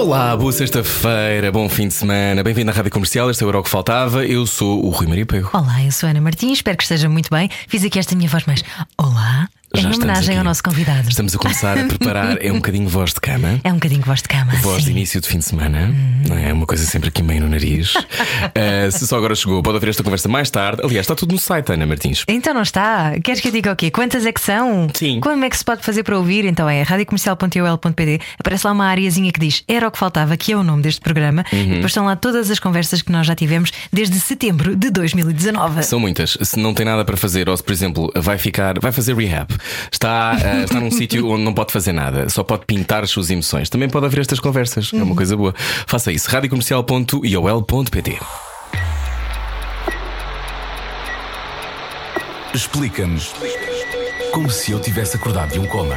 Olá, boa sexta-feira, bom fim de semana, bem-vindo à Rádio Comercial, este é o Euro que Faltava. Eu sou o Rui Maria Pego. Olá, eu sou Ana Martins, espero que esteja muito bem. Fiz aqui esta minha voz mais. Olá, Já em homenagem aqui. ao nosso convidado. Estamos a começar a preparar, é um bocadinho voz de cama. É um bocadinho voz de cama. Voz de sim. início de fim de semana, não é? Uma coisa sempre aqui meio no nariz. Uh, se só agora chegou, pode ouvir esta conversa mais tarde. Aliás, está tudo no site, Ana Martins. Então não está? Queres que eu diga o quê? Quantas é que são? Sim. Como é que se pode fazer para ouvir? Então é radiocomercial.ol.pd Aparece lá uma areazinha que diz Era o que faltava, que é o nome deste programa. Uhum. E depois estão lá todas as conversas que nós já tivemos desde setembro de 2019. São muitas. Se não tem nada para fazer, ou se, por exemplo, vai ficar, vai fazer rehab, está, uh, está num sítio onde não pode fazer nada, só pode pintar as suas emoções, também pode haver estas conversas. É uma coisa boa. Faça isso. radiocomercial.iol.pt Explica-nos como se eu tivesse acordado de um coma.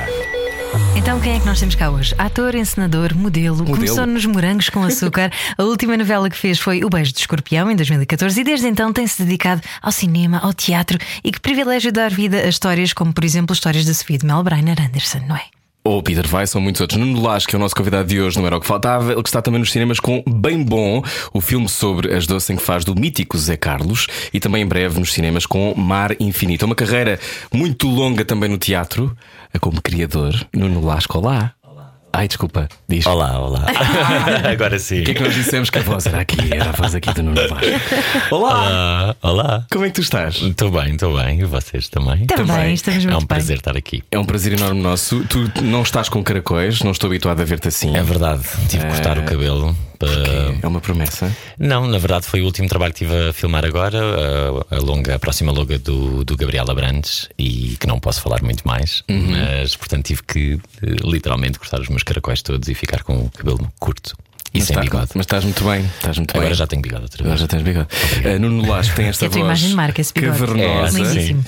Então quem é que nós temos cá hoje? Ator, encenador, modelo, começou nos Morangos com Açúcar. A última novela que fez foi O Beijo de Escorpião, em 2014, e desde então tem-se dedicado ao cinema, ao teatro e que privilégio dar vida a histórias como, por exemplo, histórias da Sofia de Mel Brainer Anderson, não é? Ou Peter Weiss, ou muitos outros. Nuno Lage, que é o nosso convidado de hoje, não era o que faltava. Ele que está também nos cinemas com Bem Bom, o filme sobre as doces em que faz do mítico Zé Carlos, e também em breve nos cinemas com Mar Infinito. Uma carreira muito longa também no teatro, como criador. Nuno Lasco, olá. Ai, desculpa, diz. Olá, olá. Agora sim. O que é que nós dissemos que a voz era aqui? Era a voz aqui do Nuno Lasco. Olá! Olá, olá. Como é que tu estás? Estou bem, estou bem. E vocês também? Também, estamos É muito um prazer estar aqui. É um prazer enorme nosso. Tu não estás com caracóis, não estou habituado a ver-te assim. É verdade, tive que cortar o cabelo. Para- É uma promessa. Não, na verdade foi o último trabalho que estive a filmar agora, a, a longa, a próxima longa do, do Gabriel Abrantes, e que não posso falar muito mais, mas portanto tive que eh, literalmente cortar os meus caracóis todos e ficar com o cabelo curto e Mas sem tá- bigode. Mas estás muito bem. Estás muito Agora bem. já tenho bigode outra Agora vez. já tens bigode. Uh, Nuno Lasco tem esta voz imagem marca, esse bigode. cavernosa. É, Lindíssimo.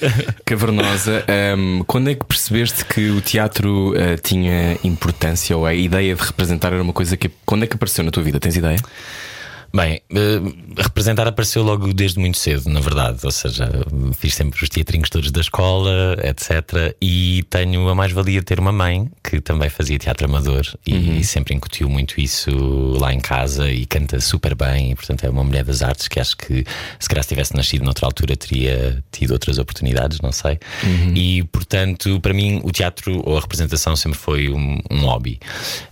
cavernosa. Um, quando é que percebeste que o teatro uh, tinha importância ou a ideia de representar era uma coisa que. Quando é que apareceu na tua vida? Tens ideia? Bem, eh, representar apareceu logo desde muito cedo, na verdade. Ou seja, fiz sempre os teatrinhos todos da escola, etc. E tenho a mais-valia de ter uma mãe que também fazia teatro amador e sempre incutiu muito isso lá em casa e canta super bem. E, portanto, é uma mulher das artes que acho que, se calhar, se tivesse nascido noutra altura, teria tido outras oportunidades, não sei. E, portanto, para mim, o teatro ou a representação sempre foi um, um hobby.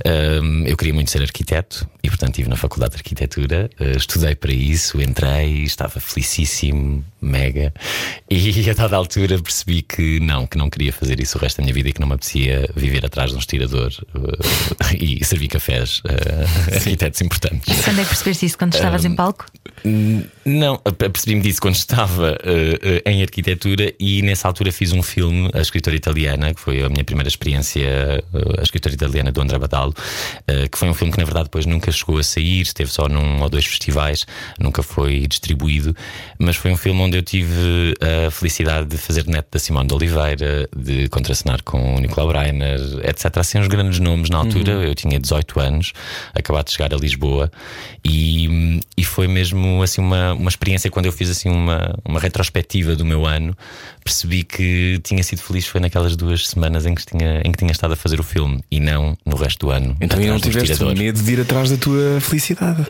Um, eu queria muito ser arquiteto e, portanto, estive na Faculdade de Arquitetura, estudei para isso, entrei, estava felicíssimo, mega, e a dada altura percebi que não, que não queria fazer isso o resto da minha vida e que não me apetecia viver atrás de um estirador uh, e servir cafés uh, arquitetos importantes. Quando é que percebeste isso? Quando estavas em palco? Não, percebi-me disso quando estava eh, eh, em arquitetura e nessa altura fiz um filme, A Escritora Italiana, que foi a minha primeira experiência, eh, A Escritora Italiana do André Badalo, eh, que foi um filme que na verdade depois nunca chegou a sair, esteve só num ou dois festivais, nunca foi distribuído, mas foi um filme onde eu tive a felicidade de fazer neto da Simone de Oliveira, de contracenar com o Nicolau Breiner, etc. Assim, uns grandes nomes na altura, eu tinha 18 anos, acabado de chegar a Lisboa e, e foi mesmo assim uma, uma experiência quando eu fiz assim uma, uma retrospectiva do meu ano, percebi que tinha sido feliz foi naquelas duas semanas em que tinha, em que tinha estado a fazer o filme e não no resto do ano. Então e não tiveste medo de ir atrás da tua felicidade?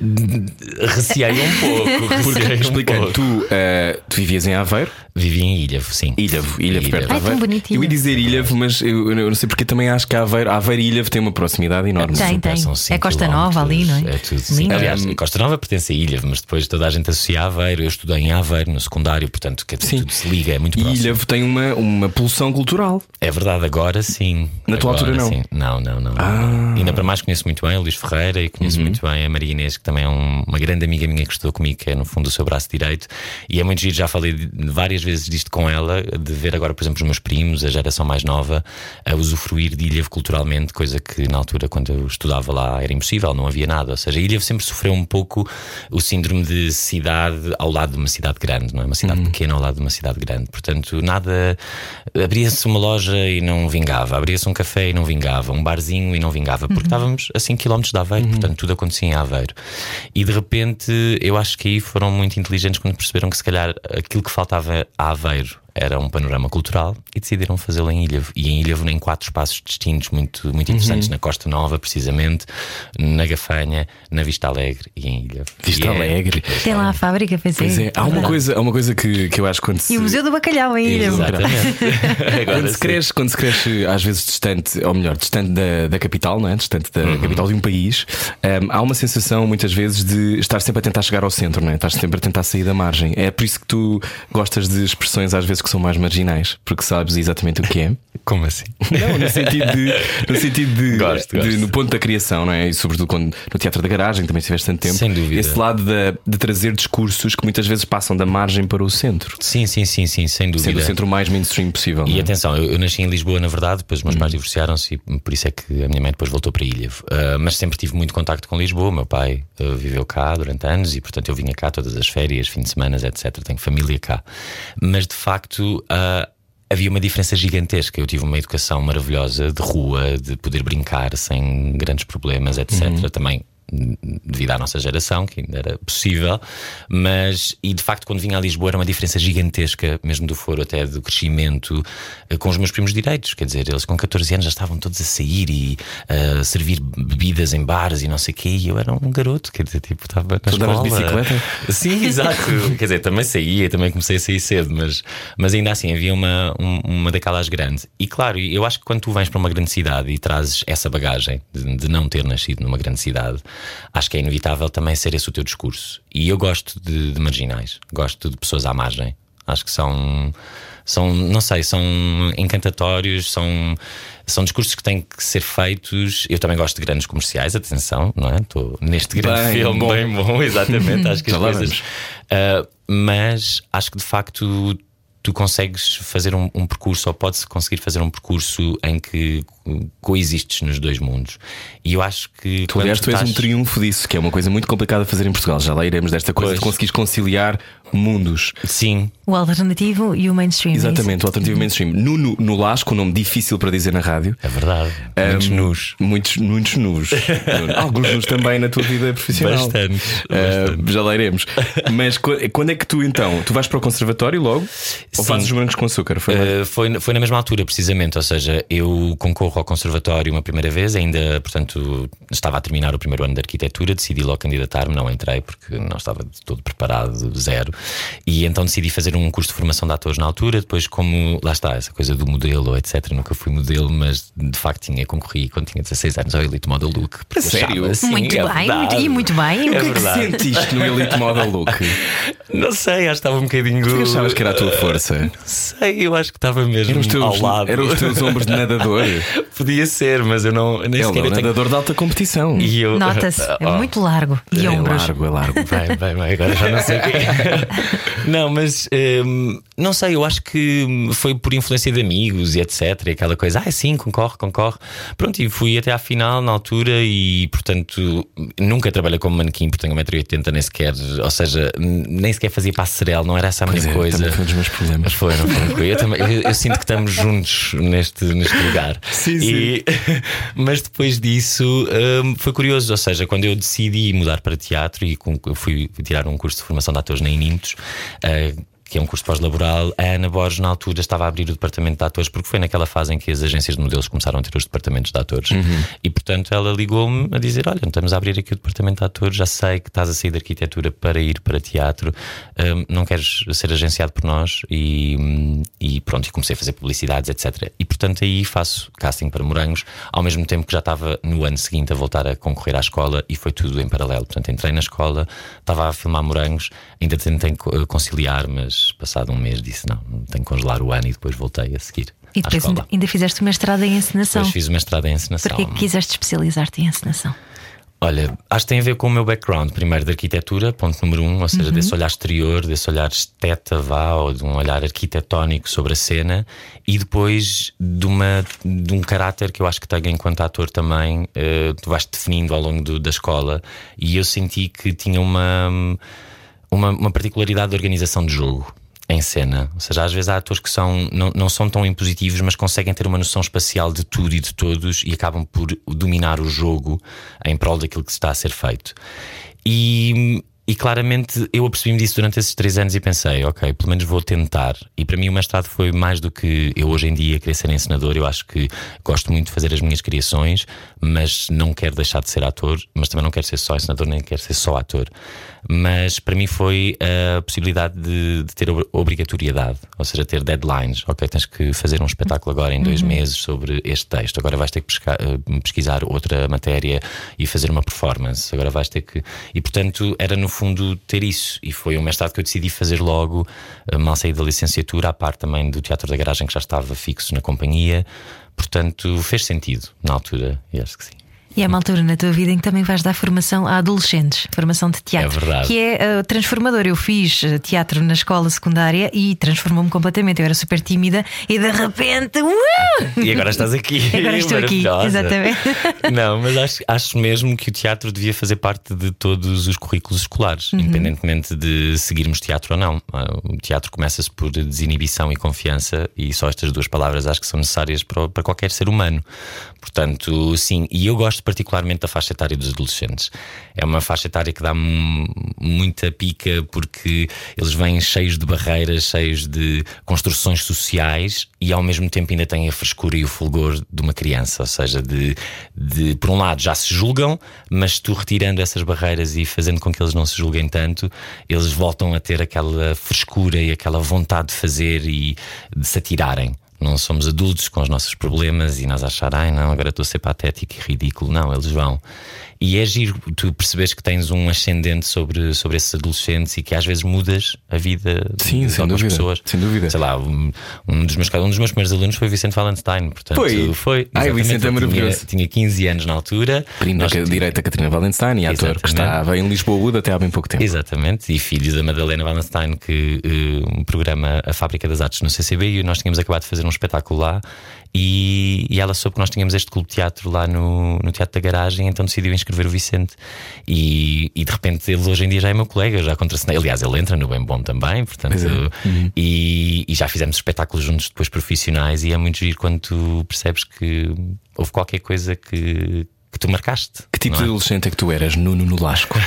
Receei um pouco. Porque, receei um explica, pouco. tu, uh, tu vivias em Aveiro? Vivi em Ilhavo, sim. Ilhavo, Ilhavo, perto de Ai, tão Aveiro. bonitinho. Eu ia dizer Ilhavo, mas eu, eu não sei porque também acho que Aveiro, Aveiro e Ilhavo têm uma proximidade enorme. Tem, tem. são É Costa Nova ali, não é? É tudo. Sim. Lindo. Aliás, Um, Costa Nova pertence a Ilha, mas depois toda a gente associa a Aveiro. Eu estudei em Aveiro, no secundário, portanto, que Sim. tudo se liga, é muito E próximo. Ilhavo tem uma, uma pulsão cultural. É verdade, agora sim. Na tua Agora altura, não? sim. Não, não, não. Ah. Ainda para mais conheço muito bem o Luís Ferreira e conheço Uhum. muito bem a Maria Inês, que também é um- uma grande amiga minha que estudou comigo, que é no fundo o seu braço direito. E é muito giro, já falei de- várias várias vezes disto com ela, de ver agora, por exemplo, os meus primos, a geração mais nova, a usufruir de Ilha culturalmente, coisa que na altura, quando eu estudava lá, era impossível, não havia nada. Ou seja, a Ilha sempre sofreu um pouco o síndrome de cidade ao lado de uma cidade grande, não é? Uma cidade uhum. pequena ao lado de uma cidade grande. Portanto, nada. Abria-se uma loja e não vingava, abria-se um café e não vingava, um barzinho e não vingava, porque uhum. estávamos a 5 km de Aveiro, uhum. portanto, tudo acontecia em Aveiro. E de repente, eu acho que aí foram muito inteligentes quando perceberam que se calhar aquilo que faltava Aveiro era um panorama cultural e decidiram fazê-lo em Ilhavo. E em Ilhavo, em quatro espaços distintos, muito, muito interessantes: uhum. na Costa Nova, precisamente, na Gafanha, na Vista Alegre e em Ilhavo. Vista e é Alegre. Tem lá a fábrica, pois é. Pois é. Há uma coisa, há uma coisa que, que eu acho quando se... E o Museu do Bacalhau em Ilhavo. Exatamente. quando, se cresce, quando se cresce, às vezes distante, ou melhor, distante da, da capital, não é? distante da uhum. capital de um país, um, há uma sensação, muitas vezes, de estar sempre a tentar chegar ao centro, não é? Estás sempre a tentar sair da margem. É por isso que tu gostas de expressões, às vezes, que são mais marginais porque sabes exatamente o que é. Como assim? Não, no sentido de. No, sentido de, gosto, de, gosto. no ponto da criação, não é? E sobretudo quando, no Teatro da Garagem também estiveste tanto tempo. Sem dúvida. Esse lado de, de, trazer discursos que muitas vezes passam da margem para o centro. Sim, sim, sim, sim, sem dúvida. Sendo o centro mais mainstream possível. E é? atenção, eu, eu, nasci em Lisboa, na verdade, depois os meus hum. pais divorciaram-se e por isso é que a minha mãe depois voltou para Ilha. Uh, mas sempre tive muito contacto com Lisboa. Meu pai uh, viveu cá durante anos e, portanto, eu vinha cá todas as férias, fim de semana, etc. Tenho família cá. Mas de facto. Uh, havia uma diferença gigantesca. Eu tive uma educação maravilhosa de rua, de poder brincar sem grandes problemas, etc. Uhum. Também devido à nossa geração, que ainda era possível, mas e de facto, quando vinha a Lisboa, era uma diferença gigantesca, mesmo do foro até do crescimento, eh, com os meus primos direitos. Quer dizer, eles com 14 anos já estavam todos a sair e a servir bebidas em bares e não sei o quê, e eu era um garoto, quer dizer, tipo, estava na tu escola. bicicleta? Sim, exato. quer dizer, também saía, também comecei a sair cedo, mas, mas ainda assim havia uma, uma daquelas grandes. E claro, eu acho que quando tu vens para uma grande cidade e trazes essa bagagem de, de não ter nascido numa grande cidade, acho que é inevitável também ser esse o teu discurso. E eu gosto de, de marginais, gosto de pessoas à margem. Acho que são, são, não sei, são encantatórios, são, são discursos que têm que ser feitos. Eu também gosto de grandes comerciais, atenção, não é? Estou neste grande bem filme, bom. bem bom, exatamente. acho que as coisas. Uh, mas acho que de facto tu consegues fazer um, um percurso, ou pode-se conseguir fazer um percurso em que coexistes nos dois mundos. E eu acho que. Tu, aliás, tu, estás... és um triunfo disso, que é uma coisa muito complicada a fazer em Portugal. Já lá iremos desta coisa pois. de conseguires conciliar mundos. Sim. O alternativo e o mainstream. É Exatamente, o alternativo e o mainstream. Nuno no Lasco, um nome difícil para dizer na rádio. É verdade. Um, muitos nus. Muitos, muitos nus. Alguns nus também na tua vida profissional. Bastante. Uh, bastante. Já lá iremos. Mas quando é que tu então? Tu vais para o conservatório logo? Ou fazes os brancos com açúcar? Foi, uh, foi, foi na mesma altura, precisamente. Ou seja, eu concorro ao conservatório uma primeira vez, ainda, portanto, estava a terminar o primeiro ano de arquitetura, decidi logo candidatar-me, não entrei porque não estava todo preparado, zero. E então decidi fazer um curso de formação de atores na altura. Depois, como lá está, essa coisa do modelo, etc. Nunca fui modelo, mas de facto tinha concorri quando tinha 16 anos ao Elite Model Look. Sério? Assim, muito é bem, muito, e muito bem. É o que é que sentiste no Elite Model Look? não sei, acho que estava um bocadinho. Tu achavas que era a tua força? Não sei, eu acho que estava mesmo teus, ao lado. Eram os teus ombros de nadador. Podia ser, mas eu não. Nem Ele sequer é um nadador de alta competição. Eu... Nota-se, é oh. muito largo. E é ombros. largo, é largo. Bem, bem, bem, agora já não sei o quê. não, mas um, não sei, eu acho que foi por influência de amigos e etc. E aquela coisa, ah, sim, concorre, concorre. Pronto, e fui até à final na altura e, portanto, nunca trabalhei como manequim porque tenho 1,80m, nem sequer, ou seja, nem sequer fazia passarela, não era essa a minha é, coisa. Foi um dos meus problemas. Foi, não foi? Eu, também, eu, eu, sinto que estamos juntos neste, neste lugar. Sim, e, sim. mas depois disso um, foi curioso, ou seja, quando eu decidi mudar para teatro e fui tirar um curso de formação de atores na Inintos, uh, que é um curso pós-laboral, a Ana Borges, na altura, estava a abrir o departamento de atores, porque foi naquela fase em que as agências de modelos começaram a ter os departamentos de atores. Uhum. E, portanto, ela ligou-me a dizer: Olha, estamos a abrir aqui o departamento de atores, já sei que estás a sair da arquitetura para ir para teatro, um, não queres ser agenciado por nós? E, e pronto, e comecei a fazer publicidades, etc. E, portanto, aí faço casting para morangos, ao mesmo tempo que já estava no ano seguinte a voltar a concorrer à escola e foi tudo em paralelo. Portanto, entrei na escola, estava a filmar morangos, ainda tentei conciliar, mas passado um mês disse: não, tenho que congelar o ano e depois voltei a seguir. E depois ainda, fizeste uma mestrado em encenação. Depois fiz uma mestrado em encenação. Porquê que quiseste especializar-te em encenação? Olha, acho que tem a ver com o meu background, primeiro de arquitetura, ponto número um, ou seja, uhum. desse olhar exterior, desse olhar esteta, vá, ou de um olhar arquitetónico sobre a cena, e depois de, uma, de um caráter que eu acho que tenho enquanto ator também, uh, tu vais definindo ao longo do, da escola, e eu senti que tinha uma, uma, uma particularidade de organização de jogo em cena. Ou seja, às vezes há atores que são, não, não são tão impositivos, mas conseguem ter uma noção espacial de tudo e de todos e acabam por dominar o jogo em prol daquilo que está a ser feito. E, e claramente eu apercebi-me disso durante esses três anos e pensei, ok, pelo menos vou tentar. E para mim o mestrado foi mais do que eu hoje em dia querer ser encenador. Eu acho que gosto muito de fazer as minhas criações, mas não quero deixar de ser ator, mas também não quero ser só encenador, nem quero ser só ator mas para mim foi a possibilidade de, de, ter obrigatoriedade, ou seja, ter deadlines. Ok, tens que fazer um espetáculo agora em dois uhum. meses sobre este texto, agora vais ter que eh, pesquisar outra matéria e fazer uma performance, agora vais ter que. E portanto era no fundo ter isso, e foi um mestrado que eu decidi fazer logo, eh, mal saí da licenciatura, à parte também do Teatro da Garagem que já estava fixo na companhia. Portanto, fez sentido na altura, e acho que sim. E é uma altura na tua vida em que também vais dar formação a adolescentes, formação de teatro. É verdade. Que é uh, transformador. Eu fiz uh, teatro na escola secundária e transformou-me completamente. Eu era super tímida e de repente. Uh! E agora estás aqui. agora estou aqui, exatamente. Não, mas acho, acho mesmo que o teatro devia fazer parte de todos os currículos escolares, uhum. independentemente de seguirmos teatro ou não. O teatro começa-se por desinibição e confiança, e só estas duas palavras acho que são necessárias para, para qualquer ser humano. Portanto, sim, e eu gosto particularmente da faixa etária dos adolescentes. É uma faixa etária que dá muita pica porque eles vêm cheios de barreiras, cheios de construções sociais e ao mesmo tempo ainda têm a frescura e o fulgor de uma criança. Ou seja, de, de por um lado já se julgam, mas tu retirando essas barreiras e fazendo com que eles não se julguem tanto, eles voltam a ter aquela frescura e aquela vontade de fazer e de se atirarem. Não somos adultos com os nossos problemas e nós achar, ai não, agora estou a ser patético e ridículo. Não, eles vão. E é giro tu percebes que tens um ascendente sobre, sobre esses adolescentes e que às vezes mudas a vida Sim, de algumas pessoas. Sem dúvida. Sei lá, um, um, dos meus, um dos meus primeiros alunos foi Vicente Valenstein. Portanto, foi. foi Ai, Vicente é maravilhoso. Tinha, tinha 15 anos na altura. Prima Nós... direita Catarina Valenstein e ator que estava em Lisboa até há bem pouco tempo. Exatamente. E filho da Madalena Valenstein, que uh, programa a Fábrica das Artes no CCB e nós tínhamos acabado de fazer um espetáculo lá e, e, ela soube que nós tínhamos este clube de teatro lá no, no Teatro da Garagem, então decidiu inscrever o Vicente. E, e de repente ele hoje em dia já é meu colega, já contracenei. Aliás, ele entra no Bem Bom também, portanto. É. Uhum. E, e, já fizemos espetáculos juntos depois profissionais. E é muito giro quando tu percebes que houve qualquer coisa que que tu marcaste. Que tipo de é? adolescente é que tu eras, Nuno no Lasco?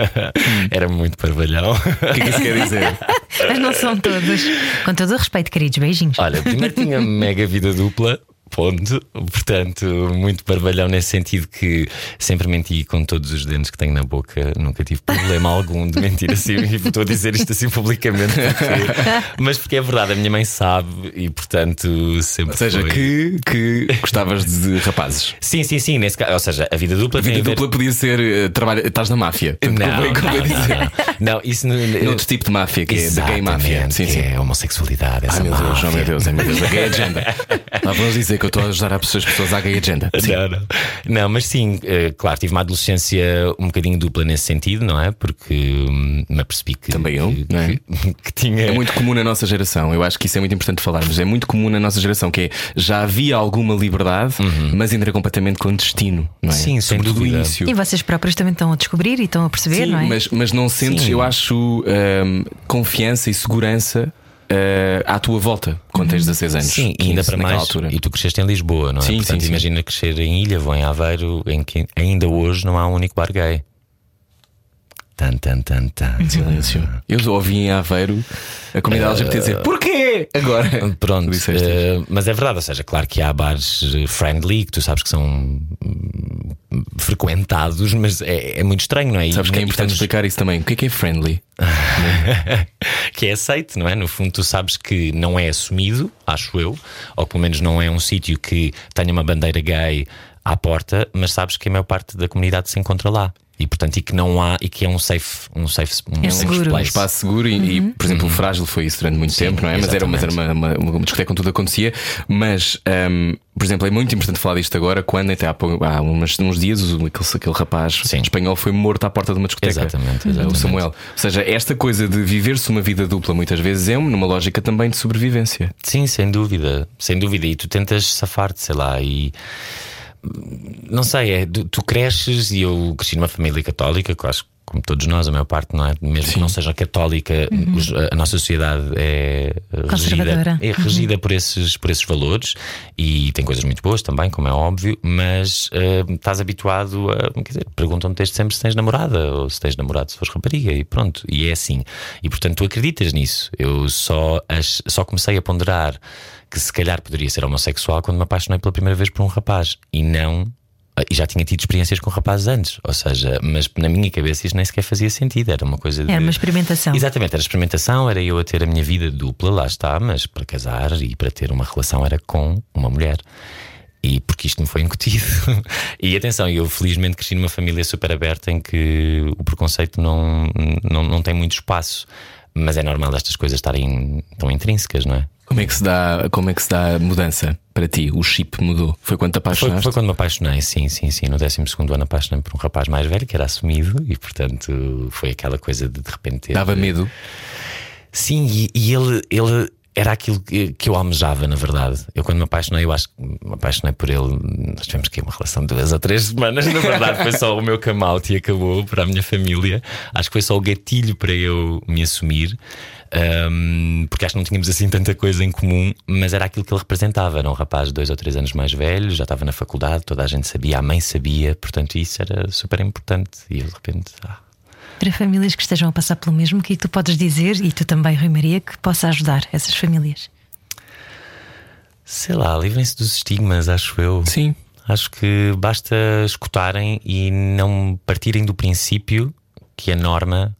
Era muito parvalhão. O que é que isso quer dizer? Mas não são todos. Com todo o respeito, queridos, beijinhos. Olha, primeiro tinha mega vida dupla. Ponto. Portanto, muito barbalhão nesse sentido que sempre menti com todos os dentes que tenho na boca, nunca tive problema algum de mentir assim. E estou a dizer isto assim publicamente, porque... mas porque é verdade, a minha mãe sabe e, portanto, sempre. Ou seja, foi... que, que gostavas de rapazes. Sim, sim, sim. Nesse caso, ou seja, a vida dupla. A vida dupla ver... podia ser uh, trabalho, estás na máfia. Não, não, não, não, isso não, outro tipo de máfia, que é da gay máfia. Sim, sim. É homossexualidade. Ai, meu Deus, oh, meu Deus, é meu Deus, a gay agenda. Não vamos dizer que eu estou a ajudar as pessoas à gay agenda. Não, não. não, mas sim, eh, claro, tive uma adolescência um bocadinho dupla nesse sentido, não é? Porque hum, me apercebi que. Também eu, que, não é? que, tinha. É muito comum na nossa geração, eu acho que isso é muito importante falarmos. É muito comum na nossa geração que é, já havia alguma liberdade, uhum. mas ainda era completamente clandestino, não é? Sim, sem Sobretudo dúvida. início. E vocês próprios também estão a descobrir e estão a perceber, sim, não é? Mas, mas não sentes, sim. eu acho, hum, confiança e segurança uh, à tua volta quando tens 16 anos. Sim, ainda para mais. Altura. E tu cresceste em Lisboa, não é? Sim, Portanto, sim, imagina sim. crescer em Ilha ou em Aveiro, em que ainda hoje não há um único bar gay. Tan, tan, tan, tan. Silêncio. Eu ouvi em Aveiro a comunidade uh, LGBT dizer porquê agora. Pronto, uh, mas é verdade, ou seja, claro que há bares friendly que tu sabes que são hum, frequentados, mas é, é muito estranho, não é? Sabes que é importante explicar isso também. O que é que é friendly? que é aceito, não é? No fundo, tu sabes que não é assumido, acho eu, ou pelo menos não é um sítio que tenha uma bandeira gay à porta, mas sabes que a maior parte da comunidade se encontra lá. E portanto, e que não há, e que é um safe, um safe, um É safe seguro. Um espaço seguro e, e, por exemplo, o Frágil foi isso durante muito Sim, tempo, não é? Mas era, mas era uma, exatamente. uma, uma discoteca onde tudo acontecia. Mas, hum, por exemplo, é muito importante falar disto agora, quando até há, há uns, uns dias o- aquele, aquele rapaz Sim. espanhol foi morto à porta de uma discoteca. Exatamente, O exatamente. Samuel. Ou seja, esta coisa de viver-se uma vida dupla muitas vezes é numa lógica também de sobrevivência. Sim, sem dúvida, sem dúvida. E tu tentas safar-te, sei lá, e não sei, é, tu, cresces e eu cresci numa família católica, que acho que como todos nós, a maior parte, não é? Mesmo que não seja católica, os- a, a nossa sociedade é regida, é regida por, esses, por esses valores e tem coisas muito boas também, como é óbvio, mas eh, estás habituado a. Quer dizer, perguntam-te desde sempre se tens namorada ou se tens namorado, se fores rapariga, e pronto, e é assim. E portanto, tu acreditas nisso. Eu só, ach- só comecei a ponderar que se calhar poderia ser homossexual quando me apaixonei pela primeira vez por um rapaz e não. E já tinha tido experiências com rapazes antes, ou seja, mas na minha cabeça isto nem sequer fazia sentido, era uma coisa de. Era uma experimentação. Exatamente, era experimentação, era eu a ter a minha vida dupla, lá está, mas para casar e para ter uma relação era com uma mulher. E porque isto me foi incutido. e atenção, eu felizmente cresci numa família super aberta em que o preconceito não, não, não tem muito espaço. Mas é normal estas coisas estarem tão intrínsecas, não é? Como é que se dá, como é que se dá a mudança para ti? O chip mudou? Foi quando te Foi, apaixonaste? foi quando me apaixonei, sim, sim, sim. No 12 ano apaixonei por um rapaz mais velho que era assumido e, portanto, foi aquela coisa de de repente. Dava medo? Sim, e, e ele, ele era aquilo que, que eu almejava, na verdade. Eu, quando me apaixonei, eu acho que me apaixonei por ele. Nós tivemos que uma relação de duas ou três semanas. Na verdade, foi só o meu come out e acabou para a minha família. Acho que foi só o gatilho para eu me assumir. Ahm, porque acho que não tínhamos assim tanta coisa em comum, mas era aquilo que ele representava. Era um rapaz de dois ou três anos mais velho, já estava na faculdade, toda a gente sabia, a mãe sabia, portanto, isso era super importante. E eu de repente, ah, Para famílias que estejam a passar pelo mesmo, o que tu podes dizer, e tu também, Rui Maria, que possa ajudar essas famílias? sei lá, livrem-se dos estigmas, acho eu. Sim. Acho que basta escutarem e não partirem do princípio que a norma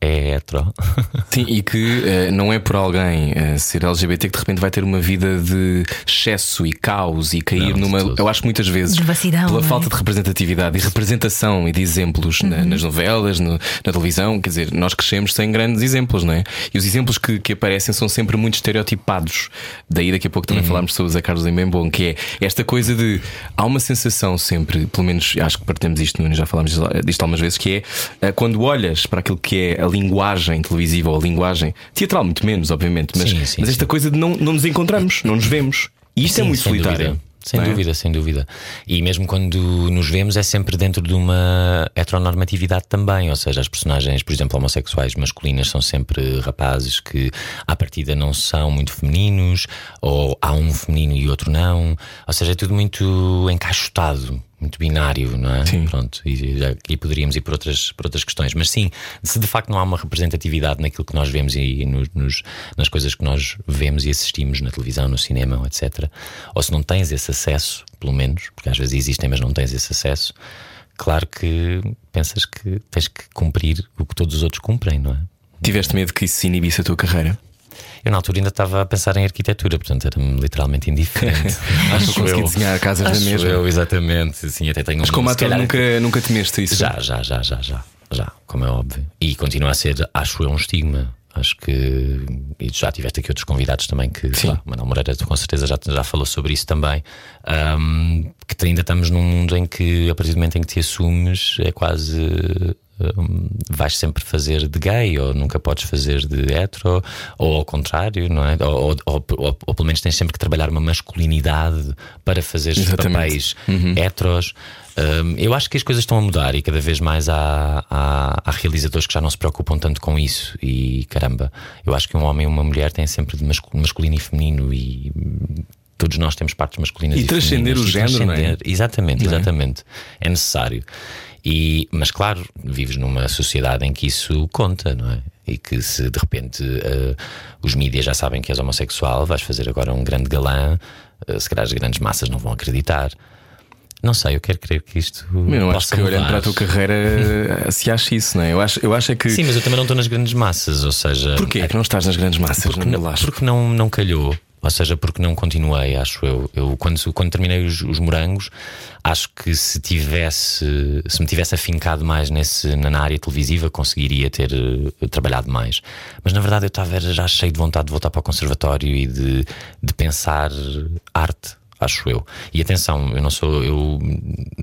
é hetero. Sim, e que eh, não é por alguém eh, ser LGBT que de repente vai ter uma vida de excesso e caos e cair Não, numa. Eu acho que muitas vezes, Devassidão, pela é? falta de representatividade e representação e de exemplos na- nas novelas, no- na televisão, quer dizer, nós crescemos sem grandes exemplos, não é? E os exemplos que, que aparecem são sempre muito estereotipados. Daí daqui a pouco também falámos sobre o Zé Carlos em Bem Bom, que é esta coisa de. Há uma sensação sempre, pelo menos acho que partilhamos isto, já falámos disto algumas vezes, que é eh, quando olhas para aquilo que é a linguagem televisiva ou a linguagem teatral, muito menos, obviamente, mas, Sim, sim, mas esta coisa de não, não nos encontramos, não nos vemos. E isto é muito solitário. dúvida. Sem é? dúvida, sem dúvida. E mesmo quando nos vemos é sempre dentro de uma heteronormatividade também. Ou seja, as personagens, por exemplo, homossexuais masculinas são sempre rapazes que à partida não são muito femininos, ou há um feminino e outro não. Ou seja, é tudo muito encaixotado. Muito binário, não é? Sim. Pronto, e, e poderíamos ir por outras, por outras questões. Mas sim, se de facto não há uma representatividade naquilo que nós vemos e nos, nos- nas coisas que nós vemos e assistimos na televisão, no cinema, etc. Ou se não tens esse acesso, pelo menos, porque às vezes existem, mas não tens esse acesso, claro que pensas que tens que cumprir o que todos os outros cumprem, não é? Tiveste medo que isso inibisse a tua carreira? Eu na altura ainda estava a pensar em arquitetura, portanto era-me literalmente indiferente. Acho que consegui desenhar casas Acho na mesma. eu, exatamente. Sim, até tenho Mas um- como ator calhar- nunca, nunca temeste isso? Já, já, já, já, já, já, como é óbvio. E continua a ser, acho eu, um estigma. Acho que. E já tiveste aqui outros convidados também que. Sim. lá, Manuel Moreira, tu com certeza já, já falou sobre isso também. Ahm, que ainda estamos num mundo em que, a partir do momento em que te assumes, é quase. Ahm, vais sempre fazer de gay, ou nunca podes fazer de hetero, ou ao contrário, não é? Ou, ou, ou- ou- pelo menos tens sempre que trabalhar uma masculinidade para fazer papéis heteros. Hum, eu acho que as coisas estão a mudar e cada vez mais há, há, há realizadores que já não se preocupam tanto com isso. E caramba, eu acho que um homem e uma mulher têm sempre de mascu- masculino e feminino e hum, todos nós temos partes masculinas E e, transcender o género, não é? transcender. Exatamente, Não é? exatamente. É necessário. E, mas claro, vives numa sociedade em que isso conta, não é? E que se de repente eh, os mídias já sabem que és homossexual, vais fazer agora um grande galã, eh, se calhar as grandes massas não vão acreditar. Não sei, eu quero crer que isto. Eu não acho que olhando para a tua carreira se acha isso, não é? Eu acho, eu acho é que. Sim, mas eu também não estou nas grandes massas, ou seja. Porquê é que não estás nas grandes massas? Porque, não, porque não, não calhou. Ou seja, porque não continuei, acho eu. Eu, quando, quando terminei os, os morangos, acho que se tivesse, se me tivesse afincado mais nesse, na área televisiva, conseguiria ter uh, trabalhado mais. Mas na verdade eu estava já cheio de vontade de voltar para o conservatório e de, de pensar arte acho eu. E atenção, eu não sou. Eu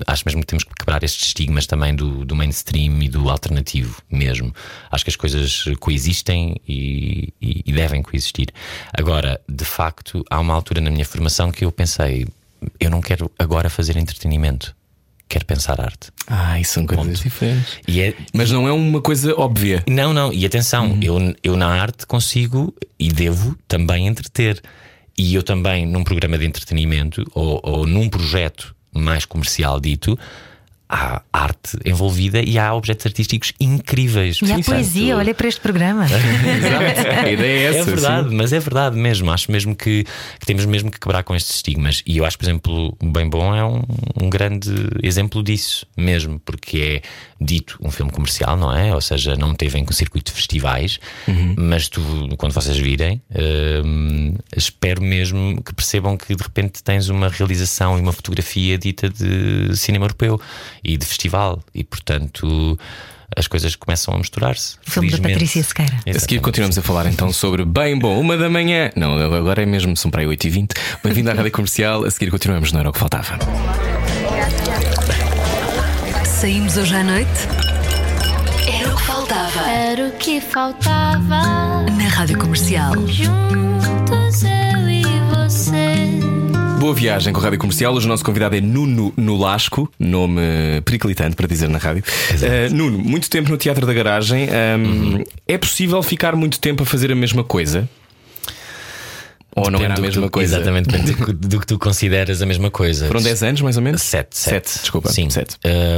acho mesmo que temos que quebrar estes estigmas também do, do mainstream e do alternativo mesmo. Acho que as coisas coexistem e, e, e devem coexistir. Agora, de facto, há uma altura na minha formação que eu pensei: eu não quero agora fazer entretenimento. Quero pensar arte. Ah, isso são coisas Ponto. diferentes. É... Mas não é uma coisa óbvia. Não, não. E atenção, uhum. eu, eu na arte consigo e devo também entreter. E eu também, num programa de entretenimento ou, ou num projeto mais comercial dito, há arte envolvida e há objetos artísticos incríveis. E há poesia, olha para este programa. Exato. A ideia é essa. É verdade, sim. mas é verdade mesmo. Acho mesmo que, que, temos mesmo que quebrar com estes estigmas. E eu acho, por exemplo, o Bem Bom é um, um grande exemplo disso mesmo, porque é dito um filme comercial, não é? Ou seja, não teve em circuito de festivais, uhum. mas tu, quando vocês virem, uh, espero mesmo que percebam que de repente tens uma realização e uma fotografia dita de cinema europeu e de festival, e portanto as coisas começam a misturar-se. Filme da Patrícia Sequeira. Exatamente. A seguir continuamos a falar então sobre Bem Bom, uma da manhã. Não, agora é mesmo, são para aí 8h20. Bem-vindo à Rádio Comercial. A seguir continuamos, não era o que faltava. Saímos hoje à noite? Era o que faltava. Era o que faltava. Na Rádio Comercial. Juntos eu e você. Boa viagem com a Rádio Comercial. Hoje o nosso convidado é Nuno Nolasco, nome periclitante para dizer na rádio. Uh, Nuno, muito tempo no Teatro da Garagem. Um, uhum. É possível ficar muito tempo a fazer a mesma coisa? Ou não era a mesma coisa? Exatamente, depende do, que tu consideras a mesma coisa. Foram 10 anos, mais ou menos? 7. 7, desculpa. Sim. 7.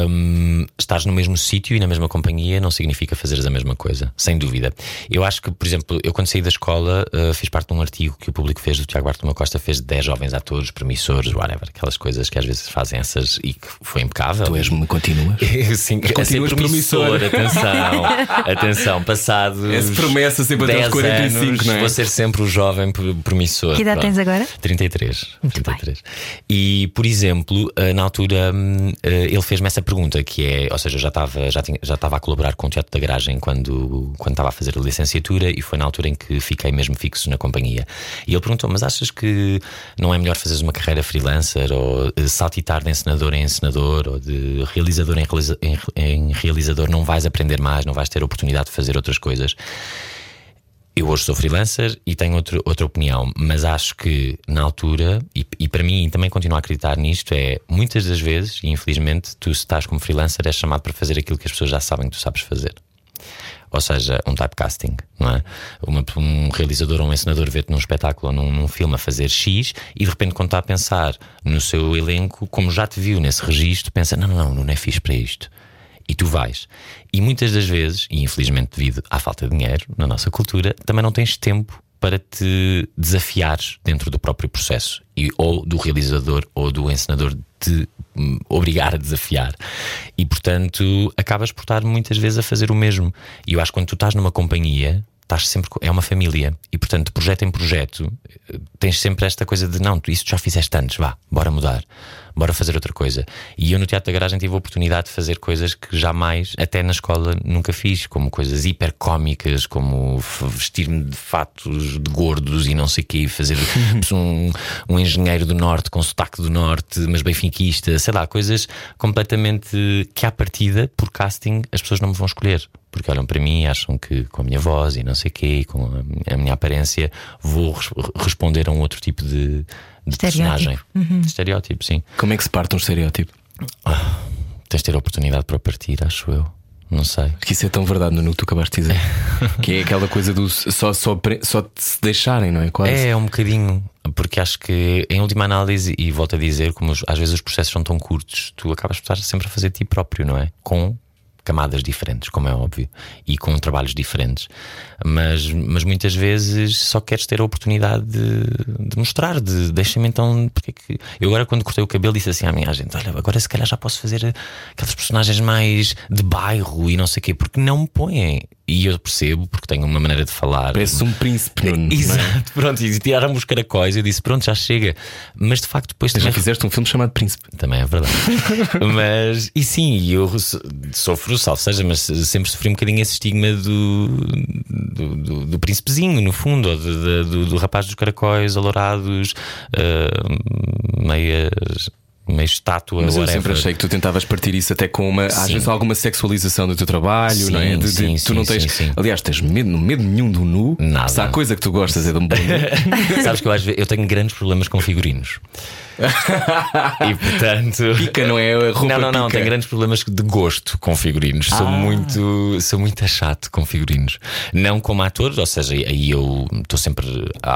Um, estás no mesmo sítio e na mesma companhia não significa fazeres a mesma coisa, sem dúvida. Eu acho que, por exemplo, eu quando saí da escola uh, fiz parte de um artigo que o público fez, do Tiago Bartolomeu Costa, fez de 10 jovens atores, promissores, whatever, aquelas coisas que às vezes fazem essas e que foi impecável. Tu és-me, continuas? Sim, é continuas promissor. Atenção, atenção, passado. Essa promessa sempre até aos 45, anos, não é? Vou ser sempre o jovem promissor. Que idade tens agora? agora? 33. Muito 33. Bem. E, por exemplo, eh, na altura hum, eh, ele fez-me essa pergunta, que é, ou seja, eu já estava, já, tinha, já estava a colaborar com o Teatro da Garagem quando, quando estava a fazer a licenciatura e foi na altura em que fiquei mesmo fixo na companhia. E ele perguntou: Mas achas que não é melhor fazeres uma carreira freelancer ou eh, saltitar de encenador em encenador ou de realizador em, realiza em, em realizador? Não vais aprender mais, não vais ter oportunidade de fazer outras coisas. Eu hoje sou freelancer e tenho outro, outra opinião, mas acho que na altura, e, e, para mim também continuo a acreditar nisto, é muitas das vezes, e infelizmente, tu se estás como freelancer, és chamado para fazer aquilo que as pessoas já sabem que tu sabes fazer. Ou seja, um typecasting, não é? Uma, um realizador ou um encenador vê-te num espetáculo ou num, num, filme a fazer X e de repente, quando está a pensar no seu elenco, como já te viu nesse registro, pensa: não, não, não, não é fixe para isto e tu vais. E muitas das vezes, e infelizmente devido à falta de dinheiro na nossa cultura, também não tens tempo para te desafiares dentro do próprio processo e ou do realizador ou do encenador te hum, obrigar a desafiar. E portanto acabas por estar muitas vezes a fazer o mesmo. E eu acho que quando tu estás numa companhia estás sempre é uma família. E portanto projeto em projeto eh, tens sempre esta coisa de não, tu isso já fizeste antes, vá, bora mudar bora fazer outra coisa. E eu no Teatro da Garagem tive a oportunidade de fazer coisas que jamais, até na escola, nunca fiz, como coisas hiper cómicas, como vestir-me de fatos de gordos e não sei o quê, fazer um, um engenheiro do norte com sotaque do norte, mas benfiquista, sei lá, coisas completamente que à partida, por casting, as pessoas não me vão escolher porque olham para mim e acham que com a minha voz e não sei o quê, com a minha aparência, vou responder a um outro tipo de, de personagem. Uhum. De estereótipo, sim. Como é que se parte um estereótipo? Ah, tens de ter a oportunidade para partir, acho eu. Não sei. Que isso é tão verdade no que tu acabaste de dizer. que é aquela coisa do só, só, só de se deixarem, não é? Quase. É, um bocadinho. Porque acho que, em última análise, e volto a dizer, como às vezes os processos são tão curtos, tu acabas por estar sempre a fazer ti próprio, não é? Com camadas diferentes, como é óbvio, e com trabalhos diferentes. Mas, mas muitas vezes só queres ter a oportunidade de, de mostrar, de deixa-me então. Porque é que... Eu agora, quando cortei o cabelo, disse assim à minha gente: Olha, agora se calhar já posso fazer aquelas personagens mais de bairro e não sei o quê, porque não me põem. e eu percebo porque tenho uma maneira de falar. Parece um príncipe, Nuno. Exato, é? pronto, e tiraram-me os caracóis. Eu disse, pronto, já chega. Mas de facto, depois já também... fizeste um filme chamado Príncipe. Também é verdade. mas, e sim, eu sofro, salvo seja, mas sempre sofri um bocadinho esse estigma do, do, do, do príncipezinho, no fundo, ou do, do, do rapaz dos caracóis alourados, uh, meias meio estátua. Mas whatever. eu sempre achei que tu tentavas partir isso até com uma, sim. às vezes, alguma sexualização do teu trabalho, sim, não é? De, sim, de, tu não tens. Aliás, tens medo, medo nenhum do nu. Nada. Se há coisa que tu gostas é de um bom Sabes que eu, eu tenho grandes problemas com figurinos. e portanto. Pica, não é? A roupa não, não, não. Pica. Tenho grandes problemas de gosto com figurinos. Ah. Sou muito sou muito chato com figurinos. Não como ator, ou seja, aí eu estou sempre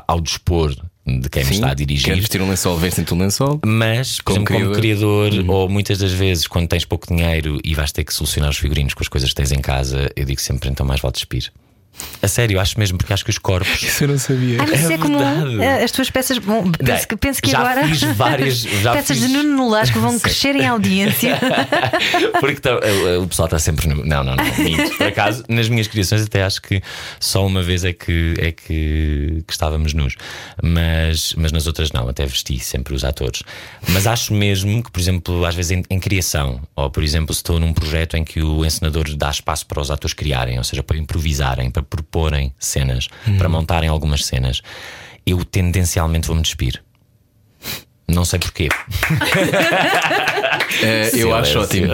ao dispor de quem Sim, me está a dirigir. Quer vestir um lençol, veste um lençol. Mas, como, como criador uhum. ou muitas das vezes, quando tens pouco dinheiro e vais ter que solucionar os figurinos com as coisas que tens em casa, eu digo sempre: então mais vale despir. A sério, acho mesmo, porque acho que os corpos. Isso eu não sabia. Ah, mas é, é comum. Eh, as tuas peças. Bom, penso, que, penso que já agora. Fiz várias. Já peças fiz... de Nuno Nolasco vão crescer em audiência. porque tá, o pessoal está sempre no. Não, não, não. Minto. Por acaso, nas minhas criações, até acho que só uma vez é que, é que, que estávamos nus. Mas, mas nas outras não, até vesti sempre os atores. Mas acho mesmo que, por exemplo, às vezes em, em criação, ou por exemplo, se estou num projeto em que o encenador dá espaço para os atores criarem, ou seja, para improvisarem, para proporem cenas, hum. para montarem algumas cenas, eu tendencialmente vou-me despir. Não sei porquê. é, eu acho ótimo.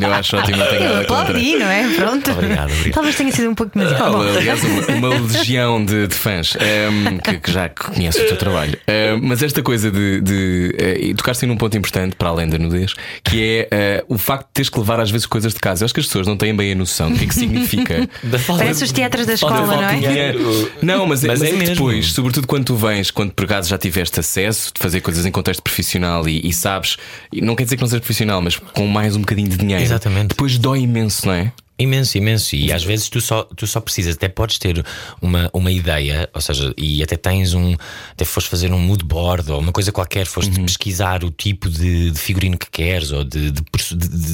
Eu acho ótimo. Não tenho nada aplaudi, não é? Pronto. Obrigado, obrigado. Talvez tenha sido um pouco demasiado. Não, aliás, uma, uma legião de, de fãs um, ehm, que, que, já conhece o teu trabalho. Um, ehm, mas esta coisa de. de uh, tocaste num ponto importante para além da nudez, que é uh, o facto de teres que levar às vezes coisas de casa. Eu acho que as pessoas não têm bem a noção do que é que significa. Parece os teatros da escola, não é? Não, mas, mas, mas é, é depois, sobretudo quando tu vens, quando por acaso já tiveste acesso de fazer coisas em contexto profissional e, e sabes, não quer dizer que não sejas profissional, mas com mais um bocadinho de dinheiro. Exatamente. Depois dói imenso, não é? Imenso, imenso. E às vezes tu só, tu só precisas, até podes ter uma, uma ideia, ou seja, e até tens um. Até foste fazer um mood board ou uma coisa qualquer, foste uhum. pesquisar o tipo de, de, figurino que queres ou de, de,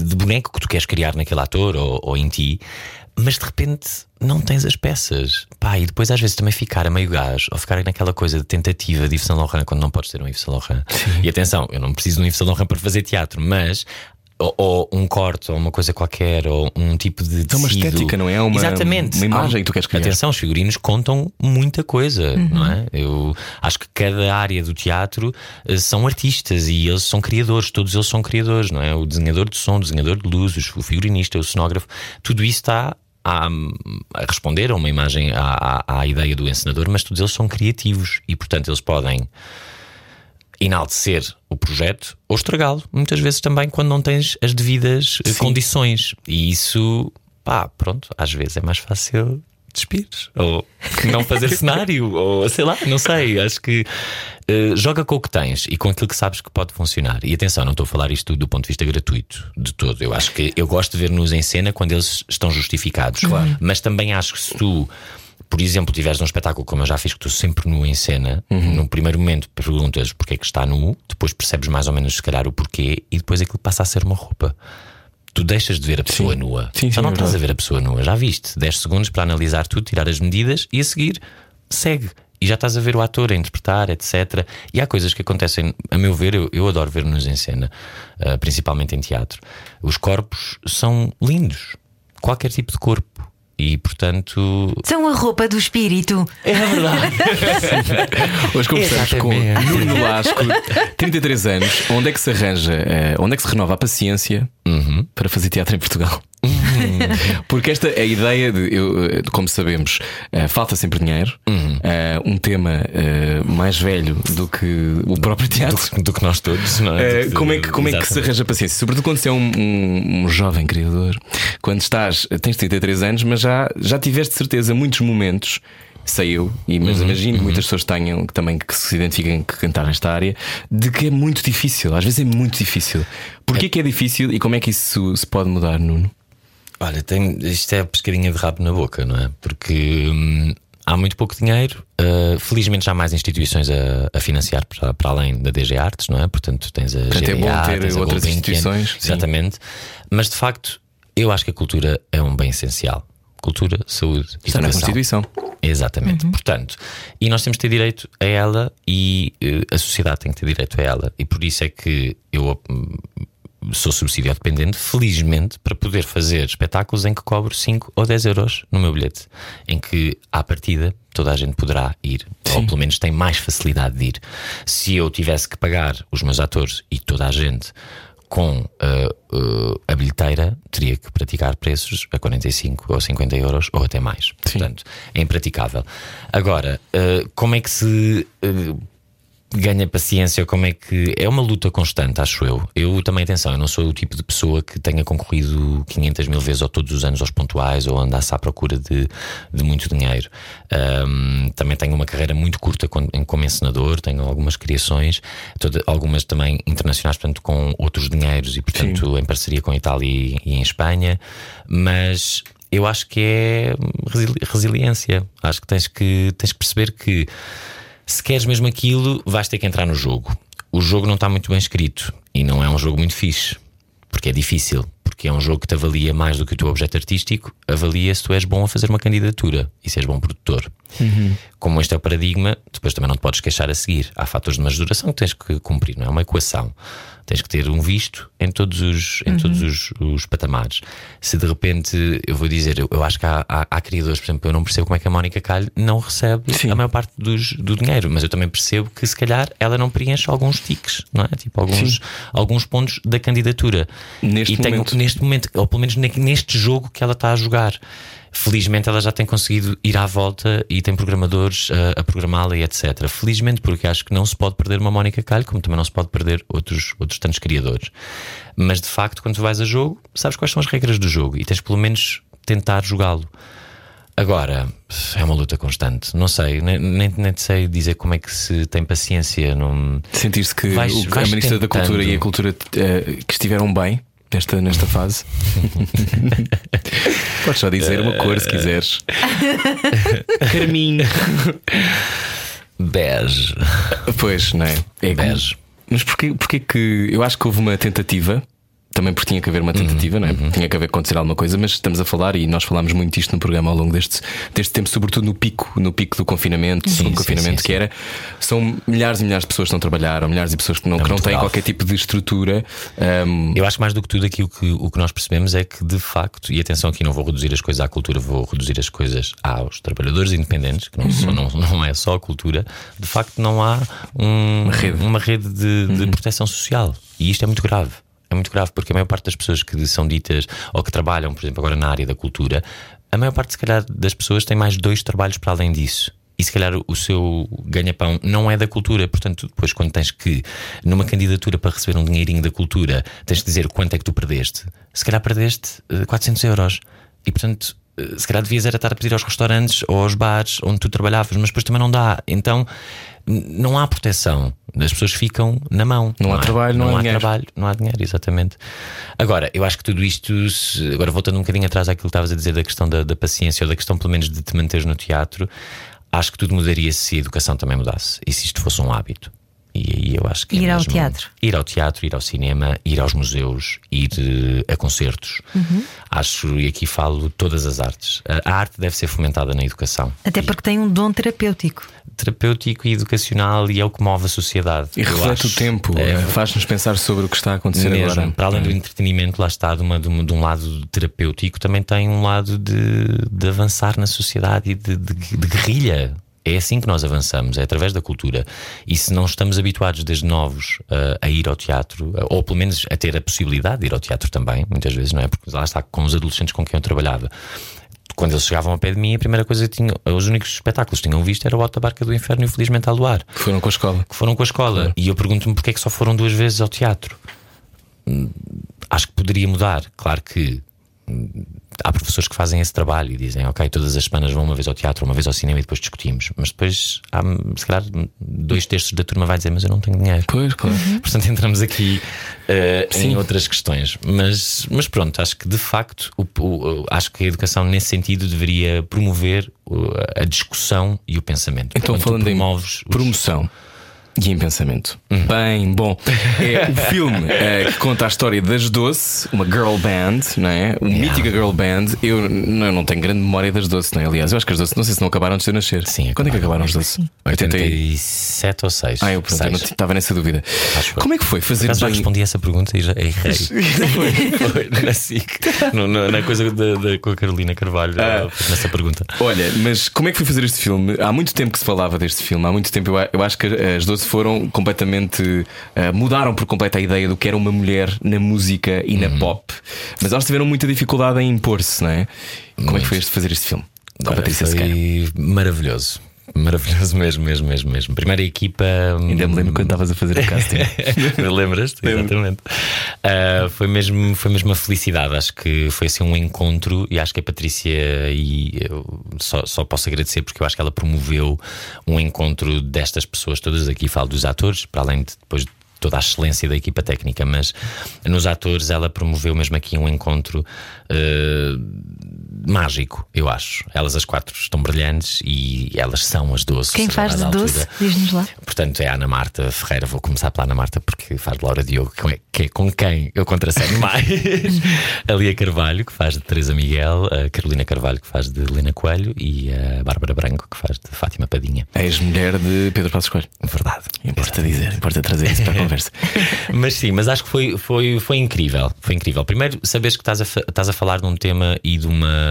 de, boneco que tu queres criar naquele ator ou, ou em ti mas de repente não tens as peças. Pá, e depois às vezes também ficar a meio gás ou ficar naquela coisa de tentativa de Yves Saint Laurent quando não podes ter um Yves Saint Laurent. Sim. E atenção, eu não preciso de um Yves Saint Laurent para fazer teatro, mas ou, ou, um corte, ou uma coisa qualquer, ou um tipo de. É uma estética, não é? Uma, Exatamente. Uma imagem que tu queres criar. Atenção, os figurinos contam muita coisa, uhum. não é? Eu acho que cada área do teatro uh, são artistas e eles são criadores, todos eles são criadores, não é? O desenhador de som, o desenhador de luzes, o figurinista, o cenógrafo, tudo isso está a, a, responder a uma imagem, à, à, à, ideia do encenador, mas todos eles são criativos e, portanto, eles podem enaltecer o projeto ou estragá-lo, muitas vezes também quando não tens as devidas eh, Sim. condições. E isso, pá, pronto, às vezes é mais fácil despires ou não fazer cenário, ou sei lá, não sei. Acho que uh, joga com o que tens e com aquilo que sabes que pode funcionar. E atenção, não estou a falar isto do ponto de vista gratuito de todo. Eu acho que eu gosto de ver-nos em cena quando eles estão justificados. Claro. Mas também acho que se tu por exemplo, tiveres um espetáculo como eu já fiz, que estou sempre nu em cena, uhum. no primeiro momento perguntas porque é que está nu, depois percebes mais ou menos se calhar o porquê e depois aquilo passa a ser uma roupa. Tu deixas de ver a pessoa sim. nua. Sim, já sim, não é estás a ver a pessoa nua, já viste. 10 segundos para analisar tudo, tirar as medidas e a seguir segue. E já estás a ver o ator a interpretar, etc. E há coisas que acontecem, a meu ver, eu, eu adoro ver-nos em cena, uh, principalmente em teatro. Os corpos são lindos. Qualquer tipo de corpo e portanto. São a roupa do espírito. É verdade. Hoje conversamos com Nuno Lasco, 33 anos. Onde é que se arranja, uh, onde é que se renova a paciência uhum. para fazer teatro em Portugal? Uhum. Porque esta é a ideia de, eu, eh, como sabemos, uh, falta sempre dinheiro. Uhum. Uh, um tema uh, mais velho do que o próprio teatro. Do, do que nós todos, não é? como é que, como é que se arranja paciência? Sobretudo quando você é um, um, um, jovem criador, quando estás, tens 33 anos, mas já, já tiveste certeza muitos momentos. Sei eu, e, mas uhum, imagino que muitas pessoas tenham também que se identifiquem que cantar nesta área, de que é muito difícil, às vezes é muito difícil. Porquê é. que é difícil e como é que isso se pode mudar, Nuno? Olha, tem, isto é a pescadinha de rabo na boca, não é? Porque hum, há muito pouco dinheiro. Uh, felizmente já há mais instituições a, a financiar para, para, além da DG Artes, não é? Portanto, tens a Portanto, GDA, é bom ter tens outras instituições. Exatamente. Mas de facto, eu acho que a cultura é um bem essencial. cultura, saúde e Está na Constituição. Exatamente. Portanto, e nós temos que ter direito a ela e eh, a sociedade tem que ter direito a ela. E por isso é que eu hum, sou subsídio dependente, felizmente, para poder fazer espetáculos em que cobro 5 ou 10 euros no meu bilhete, em que, à partida, toda a gente poderá ir, ou pelo menos tem mais facilidade de ir. Se eu tivesse que pagar os meus atores e toda a gente com uh, uh, a bilheteira, teria que praticar preços a 45 ou 50 euros ou até mais. Portanto, é impraticável. Agora, uh, como é que se ganha paciência, como é que. É uma luta constante, acho eu. Eu também, atenção, eu não sou o tipo de pessoa que tenha concorrido 500 mil vezes ou todos os anos aos pontuais ou andasse à procura de, de muito dinheiro. Um, também tenho uma carreira muito curta como, encenador, tenho algumas criações, toda, algumas também internacionais, portanto, com outros dinheiros e, portanto, Sim. em parceria com a Itália e, e em Espanha, mas eu acho que é resili resiliência. Acho que tens que, tens que perceber que se queres mesmo aquilo, vais ter que entrar no jogo. O jogo não está muito bem escrito e não é um jogo muito fixe, porque é difícil, porque é um jogo que te avalia mais do que o teu objeto artístico, avalia se tu és bom a fazer uma candidatura e se és bom produtor. Uhum. Como este é o paradigma, depois também não te podes queixar a seguir. Há fatores de majuração que tens que cumprir, não é uma equação. Tens que ter um visto em todos os, em uhum. todos os, os, patamares. Se de repente, eu vou dizer, eu, eu acho que há, há, há, criadores, por exemplo, eu não percebo como é que a Mónica Calho não recebe Sim. a maior parte dos, do dinheiro, mas eu também percebo que se calhar ela não preenche alguns tiques, não é? Tipo, alguns, alguns pontos da candidatura. Neste e momento. Tenho, neste momento, ou pelo menos neste jogo que ela está a jogar. Felizmente ela já tem conseguido ir à volta e tem programadores uh, a programá-la e etc. Felizmente, porque acho que não se pode perder uma Mónica Calho, como também não se pode perder outros, outros tantos criadores. Mas de facto, quando tu vais a jogo, sabes quais são as regras do jogo e tens pelo menos tentar jogá-lo. Agora, é uma luta constante. Não sei, nem, nem, nem sei dizer como é que se tem paciência. Não... Sentiste que vais, o, a Ministra da Cultura e a Cultura uh, que estiveram bem nesta, nesta fase? Podes só dizer uma cor se quiseres. Carminho. Bege. Pois, não é? É bege. Mas porquê, porquê que eu acho que houve uma tentativa também porque tinha que haver uma tentativa, uhum, não é? Uhum. Tinha que haver acontecer alguma coisa, mas estamos a falar e nós falámos muito isto no programa ao longo deste, deste tempo, sobretudo no pico, no pico do confinamento, sim, confinamento, sim, sim, que era são milhares e milhares de pessoas que estão a trabalhar, ou milhares de pessoas que não, é que não têm qualquer tipo de estrutura. Um... Eu acho que mais do que tudo aqui o que, o que nós percebemos é que de facto, e atenção aqui, não vou reduzir as coisas à cultura, vou reduzir as coisas aos trabalhadores independentes, que não, uhum. só, não, não é só a cultura, de facto não há um, uma rede, uma rede de, de uhum. proteção social. E isto é muito grave é muito grave porque a maior parte das pessoas que são ditas ou que trabalham, por exemplo, agora na área da cultura, a maior parte, se calhar, das pessoas tem mais dois trabalhos para além disso. E se calhar o seu ganha-pão não é da cultura, portanto, depois, quando tens que, numa candidatura para receber um dinheirinho da cultura, tens de dizer quanto é que tu perdeste, se calhar perdeste 400 eh, euros. E portanto, eh, se calhar devias era estar a pedir aos restaurantes ou aos bares onde tu trabalhavas, mas depois também não dá. Então não há proteção. As pessoas ficam na mão. Não, não há, há, trabalho, não, não há, dinheiro. trabalho, não há dinheiro, exatamente. Agora, eu acho que tudo isto, agora voltando um bocadinho atrás àquilo que estavas a dizer da questão da, da paciência ou da questão, pelo menos, de te manteres no teatro, acho que tudo mudaria se a educação também mudasse e se isto fosse um hábito. E aí eu acho que é ir é ao teatro. Ir ao teatro, ir ao cinema, ir aos museus, ir uh, a concertos. Uhum. Acho, e aqui falo todas as artes. A arte deve ser fomentada na educação. Até porque tem um dom terapêutico terapêutico e educacional e é o que move a sociedade. E reflete o tempo, é, faz-nos pensar sobre o que está a acontecer mesmo, agora. Para além do entretenimento, lá está, de, uma, de, uma, de, um lado terapêutico, também tem um lado de, de avançar na sociedade e de, de guerrilha. É assim que nós avançamos, é através da cultura. E se não estamos habituados desde novos uh, a ir ao teatro, uh, ou pelo menos a ter a possibilidade de ir ao teatro também, muitas vezes, não é? Porque lá está com os adolescentes com quem eu trabalhava quando eles chegavam ao pé de mim, a primeira coisa que tinham, os únicos espetáculos que tinham visto era o Alta Barca do Inferno e o Felizmente ao Luar. Que foram com a escola. Que foram com a escola. Claro. E eu pergunto-me porque é que só foram duas vezes ao teatro. Hum, acho que poderia mudar. Claro que há professores que fazem esse trabalho e dizem, ok, todas as semanas vão uma vez ao teatro, uma vez ao cinema e depois discutimos. Mas depois há, se calhar, dois terços da turma vai dizer, mas eu não tenho dinheiro. Pois, claro. Uhum. Portanto, entramos aqui uh, em outras questões. Mas, mas pronto, acho que de facto, o, o, acho que a educação nesse sentido deveria promover a discussão e o pensamento. Então, Quando falando em promoves promoção. E em pensamento. Bem, bom. É o filme é, que conta a história das Doce, uma girl band, não é? Uma yeah. mítica girl band. Eu não, não tenho grande memória das Doce, não é? Aliás, eu acho que as Doce, não sei se não acabaram de nascer. Sim, Quando é que acabaram as Doce? 87 ou 6. Ah, eu, pronto, estava nessa dúvida. Como é que foi fazer já respondi essa pergunta e já errei. foi, foi, na SIC, no, na coisa da, da, com a Carolina Carvalho, ah. nessa pergunta. Olha, mas como é que foi fazer este filme? Há muito tempo que se falava deste filme, há muito tempo eu, eu acho que as Doce foram completamente. Uh, mudaram por completo a ideia do que era uma mulher na música e na uhum. pop. Mas elas tiveram muita dificuldade em impor-se, não é? Como é que foi este fazer este filme? Com a Patrícia foi maravilhoso. Maravilhoso mesmo, mesmo, mesmo, mesmo. Primeira equipa. Ainda me lembro quando estavas a fazer o casting. Lembras-te? Exatamente. Uh, foi, mesmo, foi mesmo uma felicidade. Acho que foi assim um encontro e acho que a Patrícia e eu só, só posso agradecer porque eu acho que ela promoveu um encontro destas pessoas todas aqui. Falo dos atores, para além de depois toda a excelência da equipa técnica, mas nos atores ela promoveu mesmo aqui um encontro uh, mágico, eu acho. Elas as quatro estão brilhantes e elas são as doces. Quem faz de doce? Diz-nos lá. Portanto, é a Ana Marta Ferreira. Vou começar pela Ana Marta porque faz de Laura Diogo, que é com quem eu contraceno mais. a Lia Carvalho, que faz de Teresa Miguel, a Carolina Carvalho, que faz de Helena Coelho e a Bárbara Branco, que faz de Fátima Padinha. Ex-mulher de Pedro Passos Coelho. Verdade. Importa dizer, importa trazer isso para a conversa. mas sim, mas acho que foi, foi, foi incrível. Foi incrível. Primeiro, saberes que estás a, estás a falar de um tema e de uma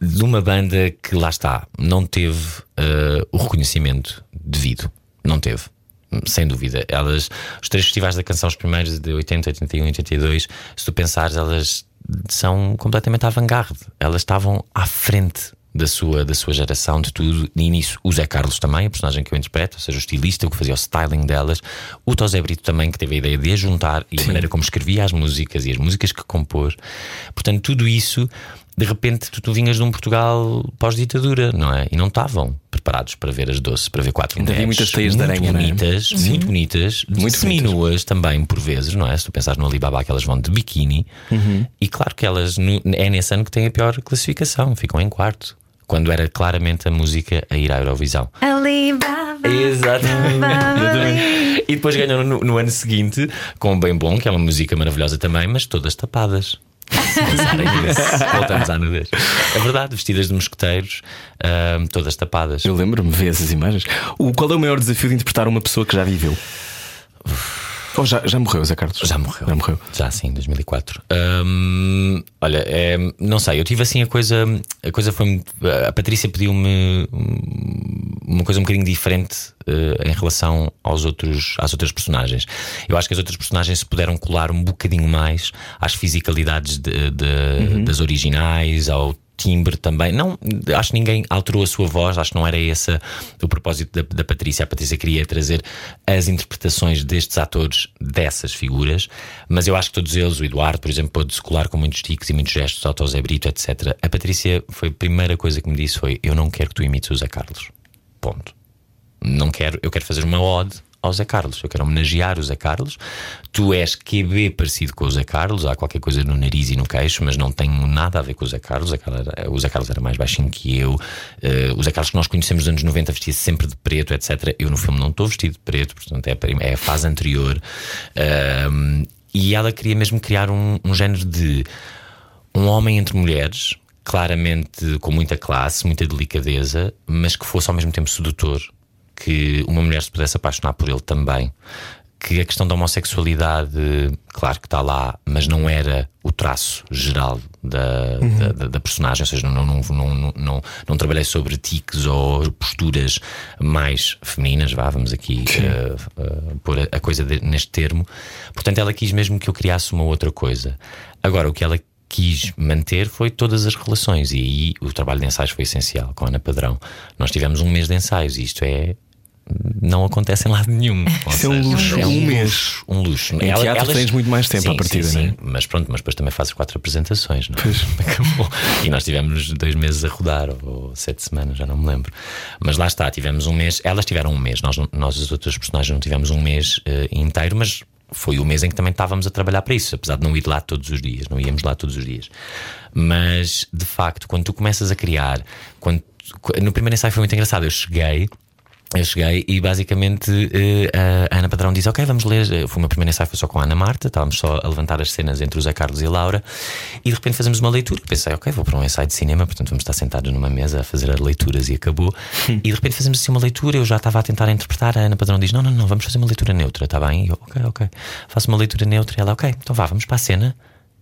de uma banda que lá está, não teve uh, o reconhecimento devido. Não teve sem dúvida. Elas, os três festivais da canção, os primeiros de 80, 81 e 82, se tu pensares, elas são completamente avant-garde. Elas estavam à frente da sua, da sua geração, de tudo. E nisso, o Zé Carlos também, a personagem que eu interpreto, ou seja, o estilista, o que fazia o styling delas. O Tosé Brito também, que teve a ideia de a juntar e Sim. a maneira como escrevia as músicas e as músicas que compôs. Portanto, tudo isso de repente tu, tu vinhas de um Portugal pós-ditadura, não é? E não estavam preparados para ver as doces, para ver quatro Ainda mulheres. muitas teias de aranha, bonitas, é? muito bonitas, muito seminuas também, por vezes, não é? Se tu pensares no Alibaba, que elas vão de biquíni, uhum. e claro que elas é nesse ano que têm a pior classificação, ficam em quarto. Quando era claramente a música a ir à Eurovisão. Alibaba. Exatamente. e depois ganham no, no ano seguinte com o Bem Bom, que é uma música maravilhosa também, mas todas tapadas. Voltamos à nudez. É verdade, vestidas de mosqueteiros, uh, todas tapadas. Eu lembro-me de ver essas imagens. O, qual é o maior desafio de interpretar uma pessoa que já viveu? Ou já, já morreu, Zé Carlos? Já morreu. Já morreu. Já sim, em 2004. Um, olha, é, não sei, eu tive assim a coisa. A coisa foi. A Patrícia pediu-me uma coisa um bocadinho diferente uh, em relação aos outros, às outras personagens. Eu acho que as outras personagens se puderam colar um bocadinho mais às fisicalidades de, de, uhum. das originais, ao timbre também. Não, acho que ninguém alterou a sua voz, acho que não era esse o propósito da, da Patrícia. A Patrícia queria trazer as interpretações destes atores dessas figuras, mas eu acho que todos eles, o Eduardo, por exemplo, pôde-se colar com muitos tiques e muitos gestos, ao Zé Brito, etc. A Patrícia foi a primeira coisa que me disse foi: Eu não quero que tu imites o Zé Carlos. Ponto. Não quero, eu quero fazer uma ode ao Zé Carlos. Eu quero homenagear o Zé Carlos. Tu és QB parecido com o Zé Carlos, há qualquer coisa no nariz e no queixo, mas não tem nada a ver com o Zé Carlos. O Zé Carlos era, mais baixinho que eu. Uh, o Zé Carlos que nós conhecemos nos anos 90 vestia sempre de preto, etc. Eu no filme não estou vestido de preto, portanto é, é a fase anterior. Uh, e ela queria mesmo criar um, um género de um homem entre mulheres. Claramente com muita classe, muita delicadeza, mas que fosse ao mesmo tempo sedutor, que uma mulher se pudesse apaixonar por ele também. Que a questão da homossexualidade, claro que está lá, mas não era o traço geral da, uhum. da, da, personagem, ou seja, não, não, não, não, não, não trabalhei sobre tiques ou posturas mais femininas, vá, vamos aqui uh, uh, pôr a, a coisa de, neste termo. Portanto, ela quis mesmo que eu criasse uma outra coisa. Agora, o que ela quis manter foi todas as relações, e aí o trabalho de ensaios foi essencial com a Ana Padrão. Nós tivemos um mês de ensaios, e isto é não acontece em lado nenhum. Isso é um luxo. É um, mês. Um luxo. Em Ela, teatro elas... tens muito mais tempo sim, à partida, sim, sim. Mas pronto, mas depois também fazes quatro apresentações, não é? E nós tivemos dois meses a rodar, ou sete semanas, já não me lembro. Mas lá está, tivemos um mês. Elas tiveram um mês, nós, nós as outras personagens não tivemos um mês uh, inteiro, mas foi o mês em que também estávamos a trabalhar para isso, apesar de não ir lá todos os dias, não íamos lá todos os dias. Mas de facto, quando tu começas a criar, quando, no primeiro ensaio foi muito engraçado, eu cheguei Eu cheguei e basicamente uh, a Ana Padrão disse: Ok, vamos ler. Foi o meu primeiro ensaio, foi só com a Ana Marta, estávamos só a levantar as cenas entre o Zé Carlos e a Laura, e de repente fazemos uma leitura. Pensei, ok, vou para um ensaio de cinema, portanto vamos estar sentados numa mesa a fazer as leituras e acabou. e de repente fazemos assim uma leitura, eu já estava a tentar interpretar. A Ana Padrão diz: Não, não, não, vamos fazer uma leitura neutra, está bem? E eu, ok, ok. Faço uma leitura neutra e ela, ok, então vá, vamos para a cena.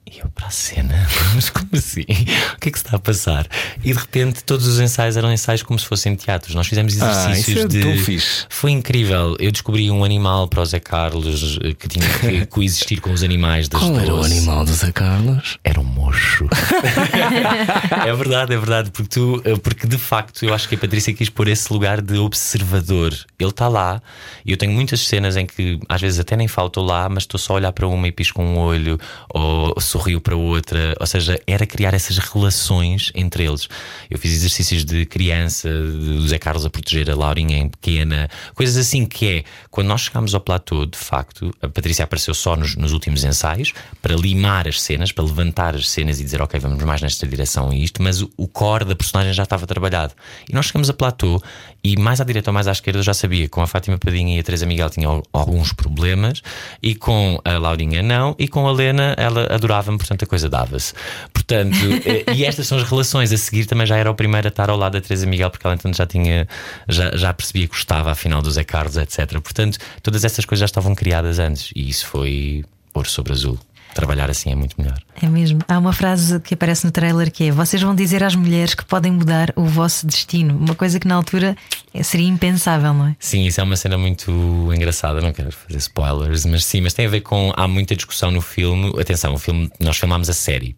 E eu para a cena, mas como assim? O que é que se está a passar? E de repente todos os ensaios eram ensaios como se fossem teatros. Nós fizemos exercícios ah, é de. Foi incrível. Eu descobri um animal para o Zé Carlos eh, que tinha que coexistir com os animais das Qual era o animal do Zé Carlos? Era um mocho. é verdade, é verdade. Porque, tu, eh, porque de facto eu acho que a Patrícia quis pôr esse lugar de observador. Ele está lá e eu tenho muitas cenas em que às vezes até nem falto lá, mas estou só a olhar para uma e pisco um olho ou sorriu para outra, ou seja, era criar essas relações entre eles. Eu fiz exercícios de criança, do Zé Carlos a proteger a Laurinha em pequena, coisas assim que é, quando nós chegámos ao platô, de facto, a Patrícia apareceu só nos, nos últimos ensaios para limar as cenas, para levantar as cenas e dizer, ok, vamos mais nesta direção e isto, mas o, o core da personagem já estava trabalhado. E nós chegamos a platô e mais à direita ou mais à esquerda eu já sabia, com a Fátima Padinha e a Teresa Miguel tinham alguns problemas, e com a Laurinha não, e com a Lena ela adorava dava-me, portanto a coisa dava-se. Portanto, eh, e estas são as relações. A seguir também já era o primeiro a estar ao lado da Teresa Miguel, porque ela então já tinha, já, já percebia que gostava afinal do Zé Carlos, etc. Portanto, todas essas coisas já estavam criadas antes e isso foi ouro sobre azul trabalhar assim é muito melhor. É mesmo. Há uma frase que aparece no trailer que é: Vocês vão dizer às mulheres que podem mudar o vosso destino. Uma coisa que na altura seria impensável, não é? Sim, isso é uma cena muito engraçada. Não quero fazer spoilers, mas sim, mas tem a ver com. Há muita discussão no filme. Atenção, o filme, nós filmámos a série.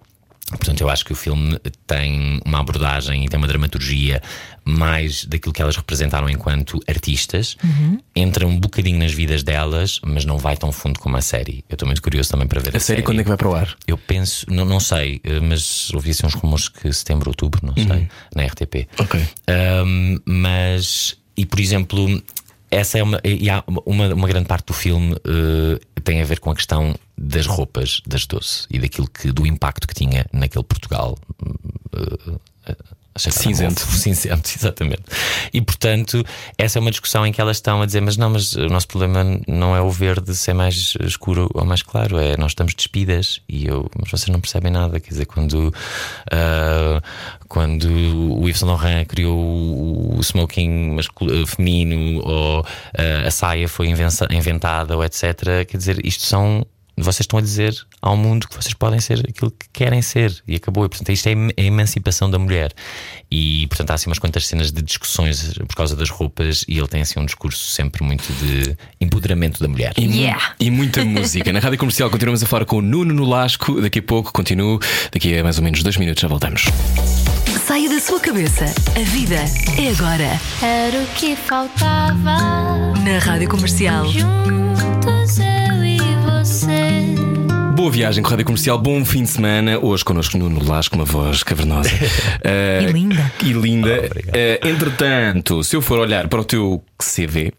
Portanto, eu acho que o filme tem uma abordagem e tem uma dramaturgia mais daquilo que elas representaram enquanto artistas. Uhum. Entra um bocadinho nas vidas delas, mas não vai tão fundo como a série. Eu estou muito curioso também para ver a, a série. quando é que vai para o ar? Eu penso, não, não sei, eh, mas ouvi assim uns rumores que setembro, outubro, não sei, uhum. na RTP. Ok. Um, mas, e por exemplo, essa é uma, e há uma, uma grande parte do filme uh, tem a ver com a questão das roupas das doce e daquilo que do impacto que tinha naquele Portugal. Uh, Cinzento. Cinzento, exatamente. E portanto, essa é uma discussão em que elas estão a dizer: mas não, mas o nosso problema não é o verde ser mais escuro ou mais claro, é nós estamos despidas e eu, mas vocês não percebem nada. Quer dizer, quando, uh, quando o Yves Saint Laurent criou o smoking feminino ou uh, a saia foi inventada ou etc., quer dizer, isto são vocês estão a dizer ao mundo que vocês podem ser aquilo que querem ser e acabou. E, portanto, isto é a emancipação da mulher. E, portanto, há assim umas quantas cenas de discussões por causa das roupas e ele tem assim um discurso sempre muito de empoderamento da mulher. E, yeah. e muita música. Na rádio comercial continuamos a falar com o Nuno Nolasco. Daqui a pouco continuo. Daqui a mais ou menos dois minutos já voltamos. Saia da sua cabeça. A vida é agora. Era o que faltava. Na rádio comercial. Juntos você. Boa viagem com a Rádio Comercial, bom fim de semana. Hoje connosco Nuno Lasco, uma voz cavernosa. Uh, e linda. E linda. Oh, uh, entretanto, se eu for olhar para o teu CV,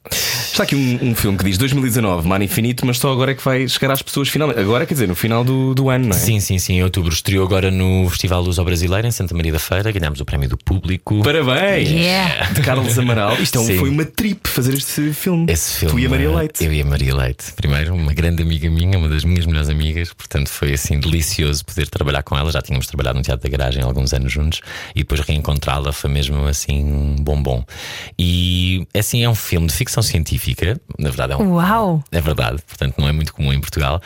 está aqui um, um, filme que diz 2019, Mar Infinito, mas só agora é que vai chegar às pessoas finalmente. Agora, quer dizer, no final do, do ano, não é? Sim, sim, sim. Em outubro estreou agora no Festival Luz ao Brasileiro, em Santa Maria da Feira. Ganhámos o prémio do público. Parabéns! Yeah. De Carlos Amaral. Isto é foi uma trip fazer este filme. Esse filme. Tu e a Maria Leite. Eu e a Maria Leite. Primeiro, uma grande amiga minha, uma das minhas melhores amigas. Portanto, foi assim delicioso poder trabalhar com ela. Já tínhamos trabalhado no Teatro da Garagem há alguns anos juntos. E depois reencontrá-la foi mesmo assim um bombom. E assim, é um filme de ficção científica. Na verdade, é um. Uau! É verdade, portanto, não é muito comum em Portugal.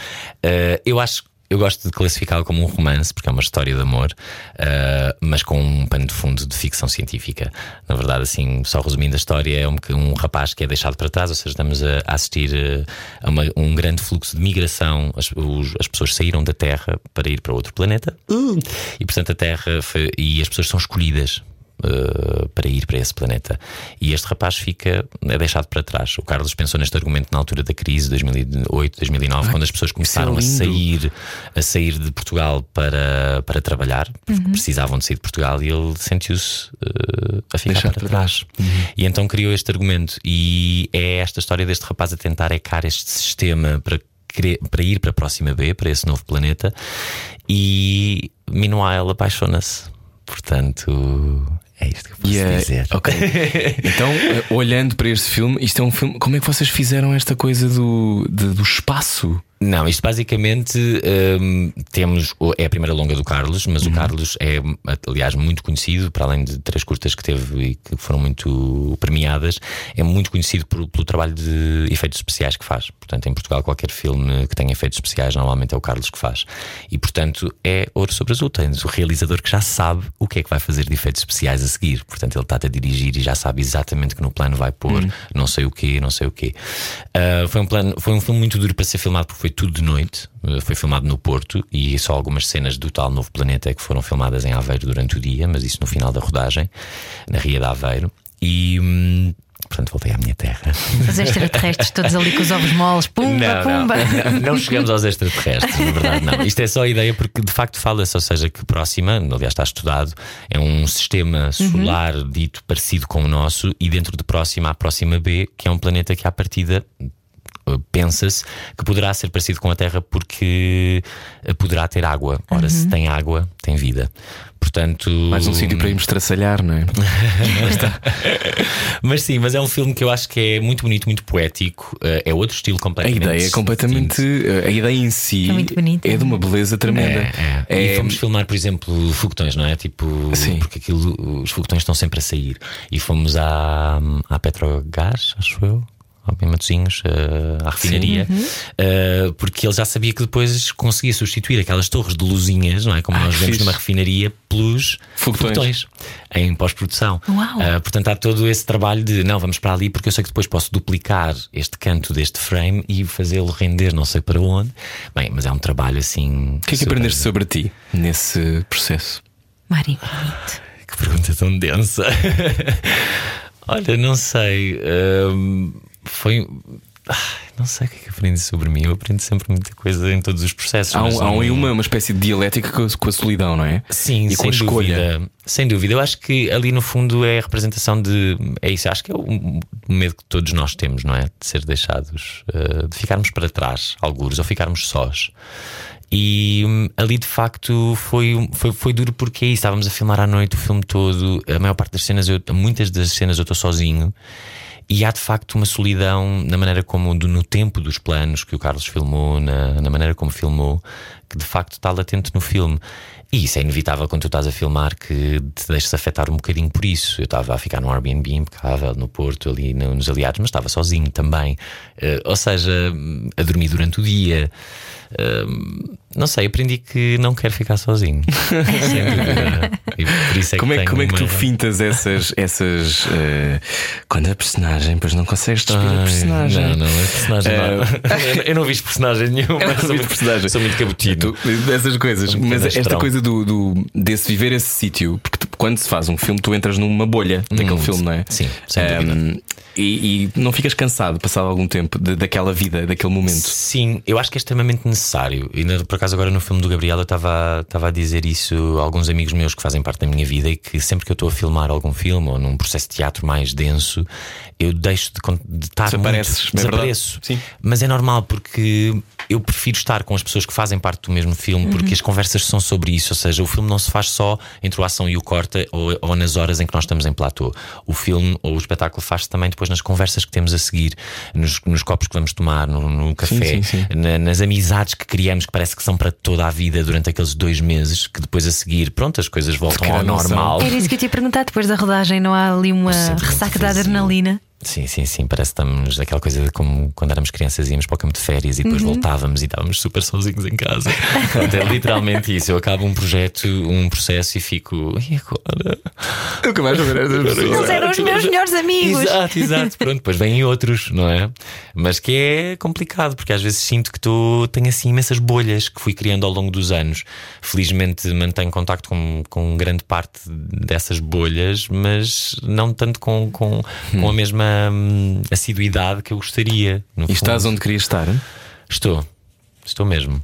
Uh, eu acho eu gosto de classificá-lo como um romance, porque é uma história de amor, uh, mas com um pano de fundo de ficção científica. Na verdade, assim, só resumindo a história, é um, um rapaz que é deixado para trás, ou seja, estamos a, a assistir uh, a uma, um grande fluxo de migração. As, os, as, pessoas saíram da Terra para ir para outro planeta, uh, e portanto a Terra foi, e as pessoas são escolhidas uh, para ir para esse planeta. E este rapaz fica, é deixado para trás. O Carlos pensou neste argumento na altura da crise, 2008, 2009, Ai, quando as pessoas começaram é a sair, a sair de Portugal para, para trabalhar, porque uhum. precisavam de sair de Portugal, e ele sentiu-se uh, a ficar Deixar para trás. Uhum. E então criou este argumento. E é esta história deste rapaz a tentar ecar este sistema para para ir para a próxima B, para esse novo planeta, e meanwhile apaixona-se. Portanto, É isto que eu posso E, eh, dizer. ok. Então, eh, olhando para este filme, isto é um filme. Como é que vocês fizeram esta coisa do, de- do espaço? Não, isto basicamente hum, temos. É a primeira longa do Carlos, mas o Carlos é, aliás, muito conhecido, para além de três curtas que teve e que foram muito premiadas, é muito conhecido por- pelo trabalho de efeitos especiais que faz. Portanto, em Portugal, qualquer filme que tenha efeitos especiais, normalmente é o Carlos que faz. E, portanto, é ouro sobre azul. Tens o realizador que já sabe o que é que vai fazer de efeitos especiais a seguir. Portanto, ele está-te a dirigir e já sabe exatamente que no plano vai pôr não sei o quê, não sei o quê. Ah, foi, um plano, foi um filme muito duro para ser filmado porque foi tudo de noite. Uh, Foi filmado no Porto e só algumas cenas do tal Novo Planeta é que foram filmadas em Aveiro durante o dia, mas isso no final da rodagem, na Ria de Aveiro. E. hum, Portanto, voltei à minha terra. Os extraterrestres todos ali com os ovos moles, pumba, pumba. Não, não, não chegamos aos extraterrestres, na verdade, não. Isto é só a ideia porque de facto fala-se, ou seja, que Próxima, aliás está estudado, é um sistema solar dito parecido com o nosso, e dentro de Próxima há Próxima B, que é um planeta que à partida. Eh, Pensa-se que poderá ser parecido com a Terra porque eh, poderá ter água. Ora, se tem água, tem vida. Portanto, Mais um sítio para irmos traçalhar, não é? mas sim, mas é um filme que eu acho que é muito bonito, muito poético. eh, É outro estilo A completamente. ideia é completamente. distinto. A ideia em si É é de uma beleza tremenda. É, é. E fomos filmar, por exemplo, foguetões, não é? Tipo, Sim. porque aquilo, os foguetões estão sempre a sair. E fomos à, à Petrogás, acho eu. Em Matosinhos, eh, à refinaria, eh, porque ele já sabia que depois conseguia substituir aquelas torres de luzinhas, não é? Como Ah, nós vemos fixe. numa refinaria, pelos Foguetões. em pós-produção. Uau. Eh, portanto, há todo esse trabalho de não, vamos para ali porque eu sei que depois posso duplicar este canto deste frame e fazê-lo render não sei para onde. Bem, mas é um trabalho assim. O que é que aprendeste sobre ti nesse processo? Mário. Que pergunta tão densa. Olha, não sei. hum, foi. Não sei o que é que aprendi sobre mim. Eu aprendo sempre muita coisa em todos os processos. Há, um, há um- aí uma, uma espécie de dialética com a, solidão, não é? Sim, e sem escolha. dúvida. Sem dúvida. Eu acho que ali no fundo é a representação de. É isso, acho que é o medo que todos nós temos, não é? De ser deixados, eh, de ficarmos para trás, algures, ou ficarmos sós. E hum, ali de facto foi, foi, foi duro porque é isso, estávamos a filmar à noite o filme todo. A maior parte das cenas, eu, muitas das cenas eu estou sozinho. E há de facto uma solidão na maneira como, no tempo dos planos que o Carlos filmou, na, na maneira como filmou, que de facto está latente no filme. E isso é inevitável quando tu estás a filmar que te deixes afetar um bocadinho por isso. Eu estava a ficar num Airbnb impecável no Porto, ali no- nos aliados, mas estava sozinho também. Eh, ou seja, a dormir durante o dia. Eh, não sei, aprendi que não quero ficar sozinho. É Como é, como é que tu fintas essas. essas eh, quando a personagem, pois não consegues despir a personagem? Não, não, a personagem não. Eu, eu não vi personagem nenhuma. Eu não sou muito- personagem. Sou muito cabotino. Tu- dessas coisas. Mas esta coisa do, do- desse viver esse sítio, porque quando se faz um filme, tu entras numa bolha daquele filme, não é? Hum, sim, sem dúvida. e, e não ficas cansado, passado algum tempo, de- daquela vida, daquele momento. Sim, eu acho que é extremamente necessário. E por acaso, agora no filme do Gabriel, eu estava a dizer isso a alguns amigos meus que fazem parte da minha vida e que sempre que eu estou a filmar algum filme ou num processo de teatro mais denso, eu deixo de, de estar Desapareces, muito, é desapareço. Sim. Mas é normal porque eu prefiro estar com as pessoas que fazem parte do mesmo filme porque as conversas são sobre isso. Ou seja, o filme não se faz só entre o ação e o corta ou, ou nas horas em que nós estamos em platô. O filme ou o espetáculo faz-se também depois nas conversas que temos a seguir, nos, nos copos que vamos tomar, no, no café, sim, sim. na- nas amizades que criamos que parece que são para toda a vida durante aqueles dois meses que depois a seguir, pronto, as coisas voltam ao normal. Era isso que eu te ia perguntar. Depois da rodagem, não há ali uma ressaca de vazio. adrenalina? Sim, sim, sim. Parece que estamos aquela coisa de como quando éramos crianças íamos para o campo de férias e depois voltávamos e estávamos super sozinhos em casa. É literalmente isso. Eu acabo um projeto, um processo e fico. E agora? Nunca mais vou ver estas pessoas. Eles eram os meus melhores amigos. Exato, exato. Pronto, depois vêm outros, não é? Mas que é complicado, porque às vezes sinto que tô, tenho assim imensas bolhas que fui criando ao longo dos anos. Felizmente mantenho contacto com, com grande parte dessas bolhas, mas não tanto com, com, com a mesma hum, assiduidade que eu gostaria. E estás onde querias estar? Estou, estou mesmo.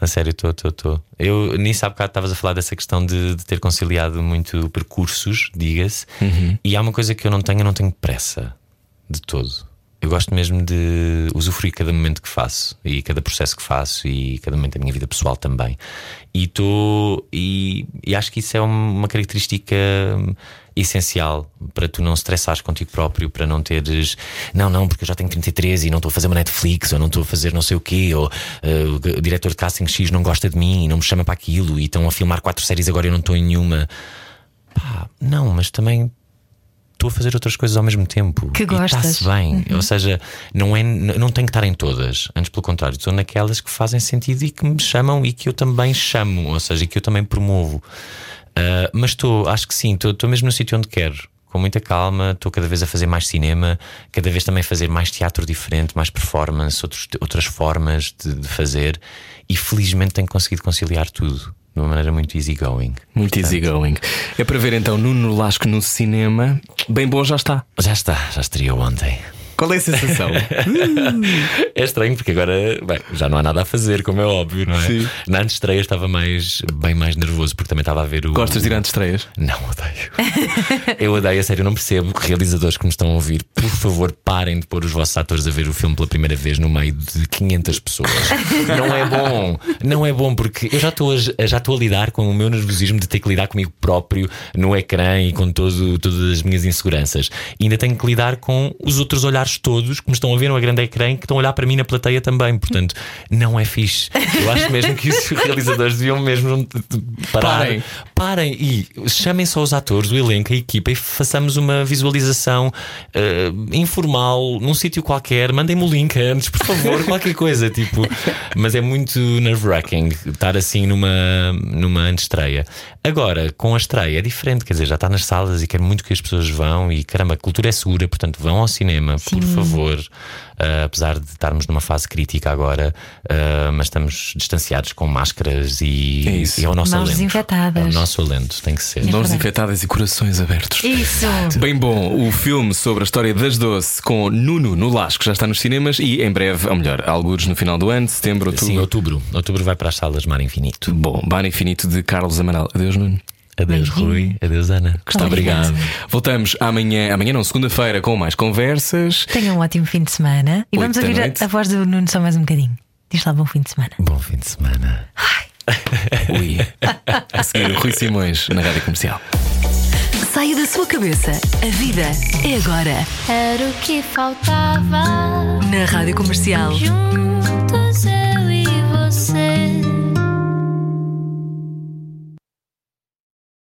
A sério, estou, estou, estou. Eu nisso há bocado estavas a falar dessa questão de, de ter conciliado muito percursos, diga-se, e há uma coisa que eu não tenho, eu não tenho pressa de todo. Eu gosto mesmo de usufruir cada momento que faço e cada processo que faço e cada momento da minha vida pessoal também. E, tô, e, e acho que isso é uma característica essencial para tu não estressares contigo próprio, para não teres, não, não, porque eu já tenho 33 e não estou a fazer uma Netflix, ou não estou a fazer não sei o quê, ou uh, o diretor de casting X não gosta de mim e não me chama para aquilo, e estão a filmar quatro séries agora e eu não estou em nenhuma. Pá, não, mas também estou a fazer outras coisas ao mesmo tempo. Que gostas. Está-se bem. Uhum. Ou seja, não, é, não tenho que estar em todas. Antes, pelo contrário, estou naquelas que fazem sentido e que me chamam e que eu também chamo, ou seja, que eu também promovo. Uh, mas estou, acho que sim, estou mesmo no sítio onde quero. Com muita calma, estou cada vez a fazer mais cinema, cada vez também a fazer mais teatro diferente, mais performance, outros, outras formas de, de fazer, e felizmente tenho conseguido conciliar tudo de uma maneira muito easygoing. Muito easygoing. É para ver então Nuno Lasco no cinema. Bem bom, já está. Já está, já estreou ontem. Qual é a sensação? é estranho porque agora bem, já não há nada a fazer, como é óbvio, não é? Sim. Na antestreia estava mais, bem mais nervoso porque também estava a ver o. Gostas de ir a antestreias? Não, odeio. eu odeio, a sério, eu não percebo. Realizadores que me estão a ouvir, por favor, parem de pôr os vossos atores a ver o filme pela primeira vez no meio de 500 pessoas. não é bom, não é bom porque eu já estou a, já estou a lidar com o meu nervosismo de ter que lidar comigo próprio no ecrã e com todo, todas as minhas inseguranças. E ainda tenho que lidar com os outros olhares todos que me estão a ver no grande ecrã que estão a olhar para mim na plateia também. Portanto, não é fixe. Eu acho mesmo que os realizadores deviam mesmo parar. Parem. Parem e chamem só os atores, o elenco, a equipa e façamos uma visualização uh, informal num sítio qualquer. Mandem-me o link antes, por favor, qualquer coisa. Tipo, mas é muito nerve-wracking estar assim numa, numa antestreia. Agora, com a estreia é diferente, quer dizer, já está nas salas e quero muito que as pessoas vão e caramba, a cultura é segura, portanto vão ao cinema, Sim. Por favor. Uh, apesar de estarmos numa fase crítica agora, uh, mas estamos distanciados com máscaras e é, e é o nosso Mãos alento. desinfetadas. É o nosso alento, tem que ser. É Mãos desinfetadas e corações abertos. Isso. Bem bom, o filme sobre a história das doce com Nuno no Lasco já está nos cinemas e em breve, ou melhor, alguns no final do ano, setembro, outubro. Sim, outubro. Outubro vai para as salas Mar Infinito. Bom, Mar Infinito de Carlos Amaral. Adeus, Nuno. Adeus, Rui. Adeus, Ana. Gostava. Obrigado. Voltamos amanhã, amanhã não, segunda-feira, com mais conversas. Tenham um ótimo fim de semana e vamos ouvir a, a, voz do Nuno só mais um bocadinho. Diz lá bom fim de semana. Bom fim de semana. Ai. Ui. A seguir o Rui Simões na rádio comercial. Saia da sua cabeça. A vida é agora. Era o que faltava. Na rádio comercial. Juntos eu e você.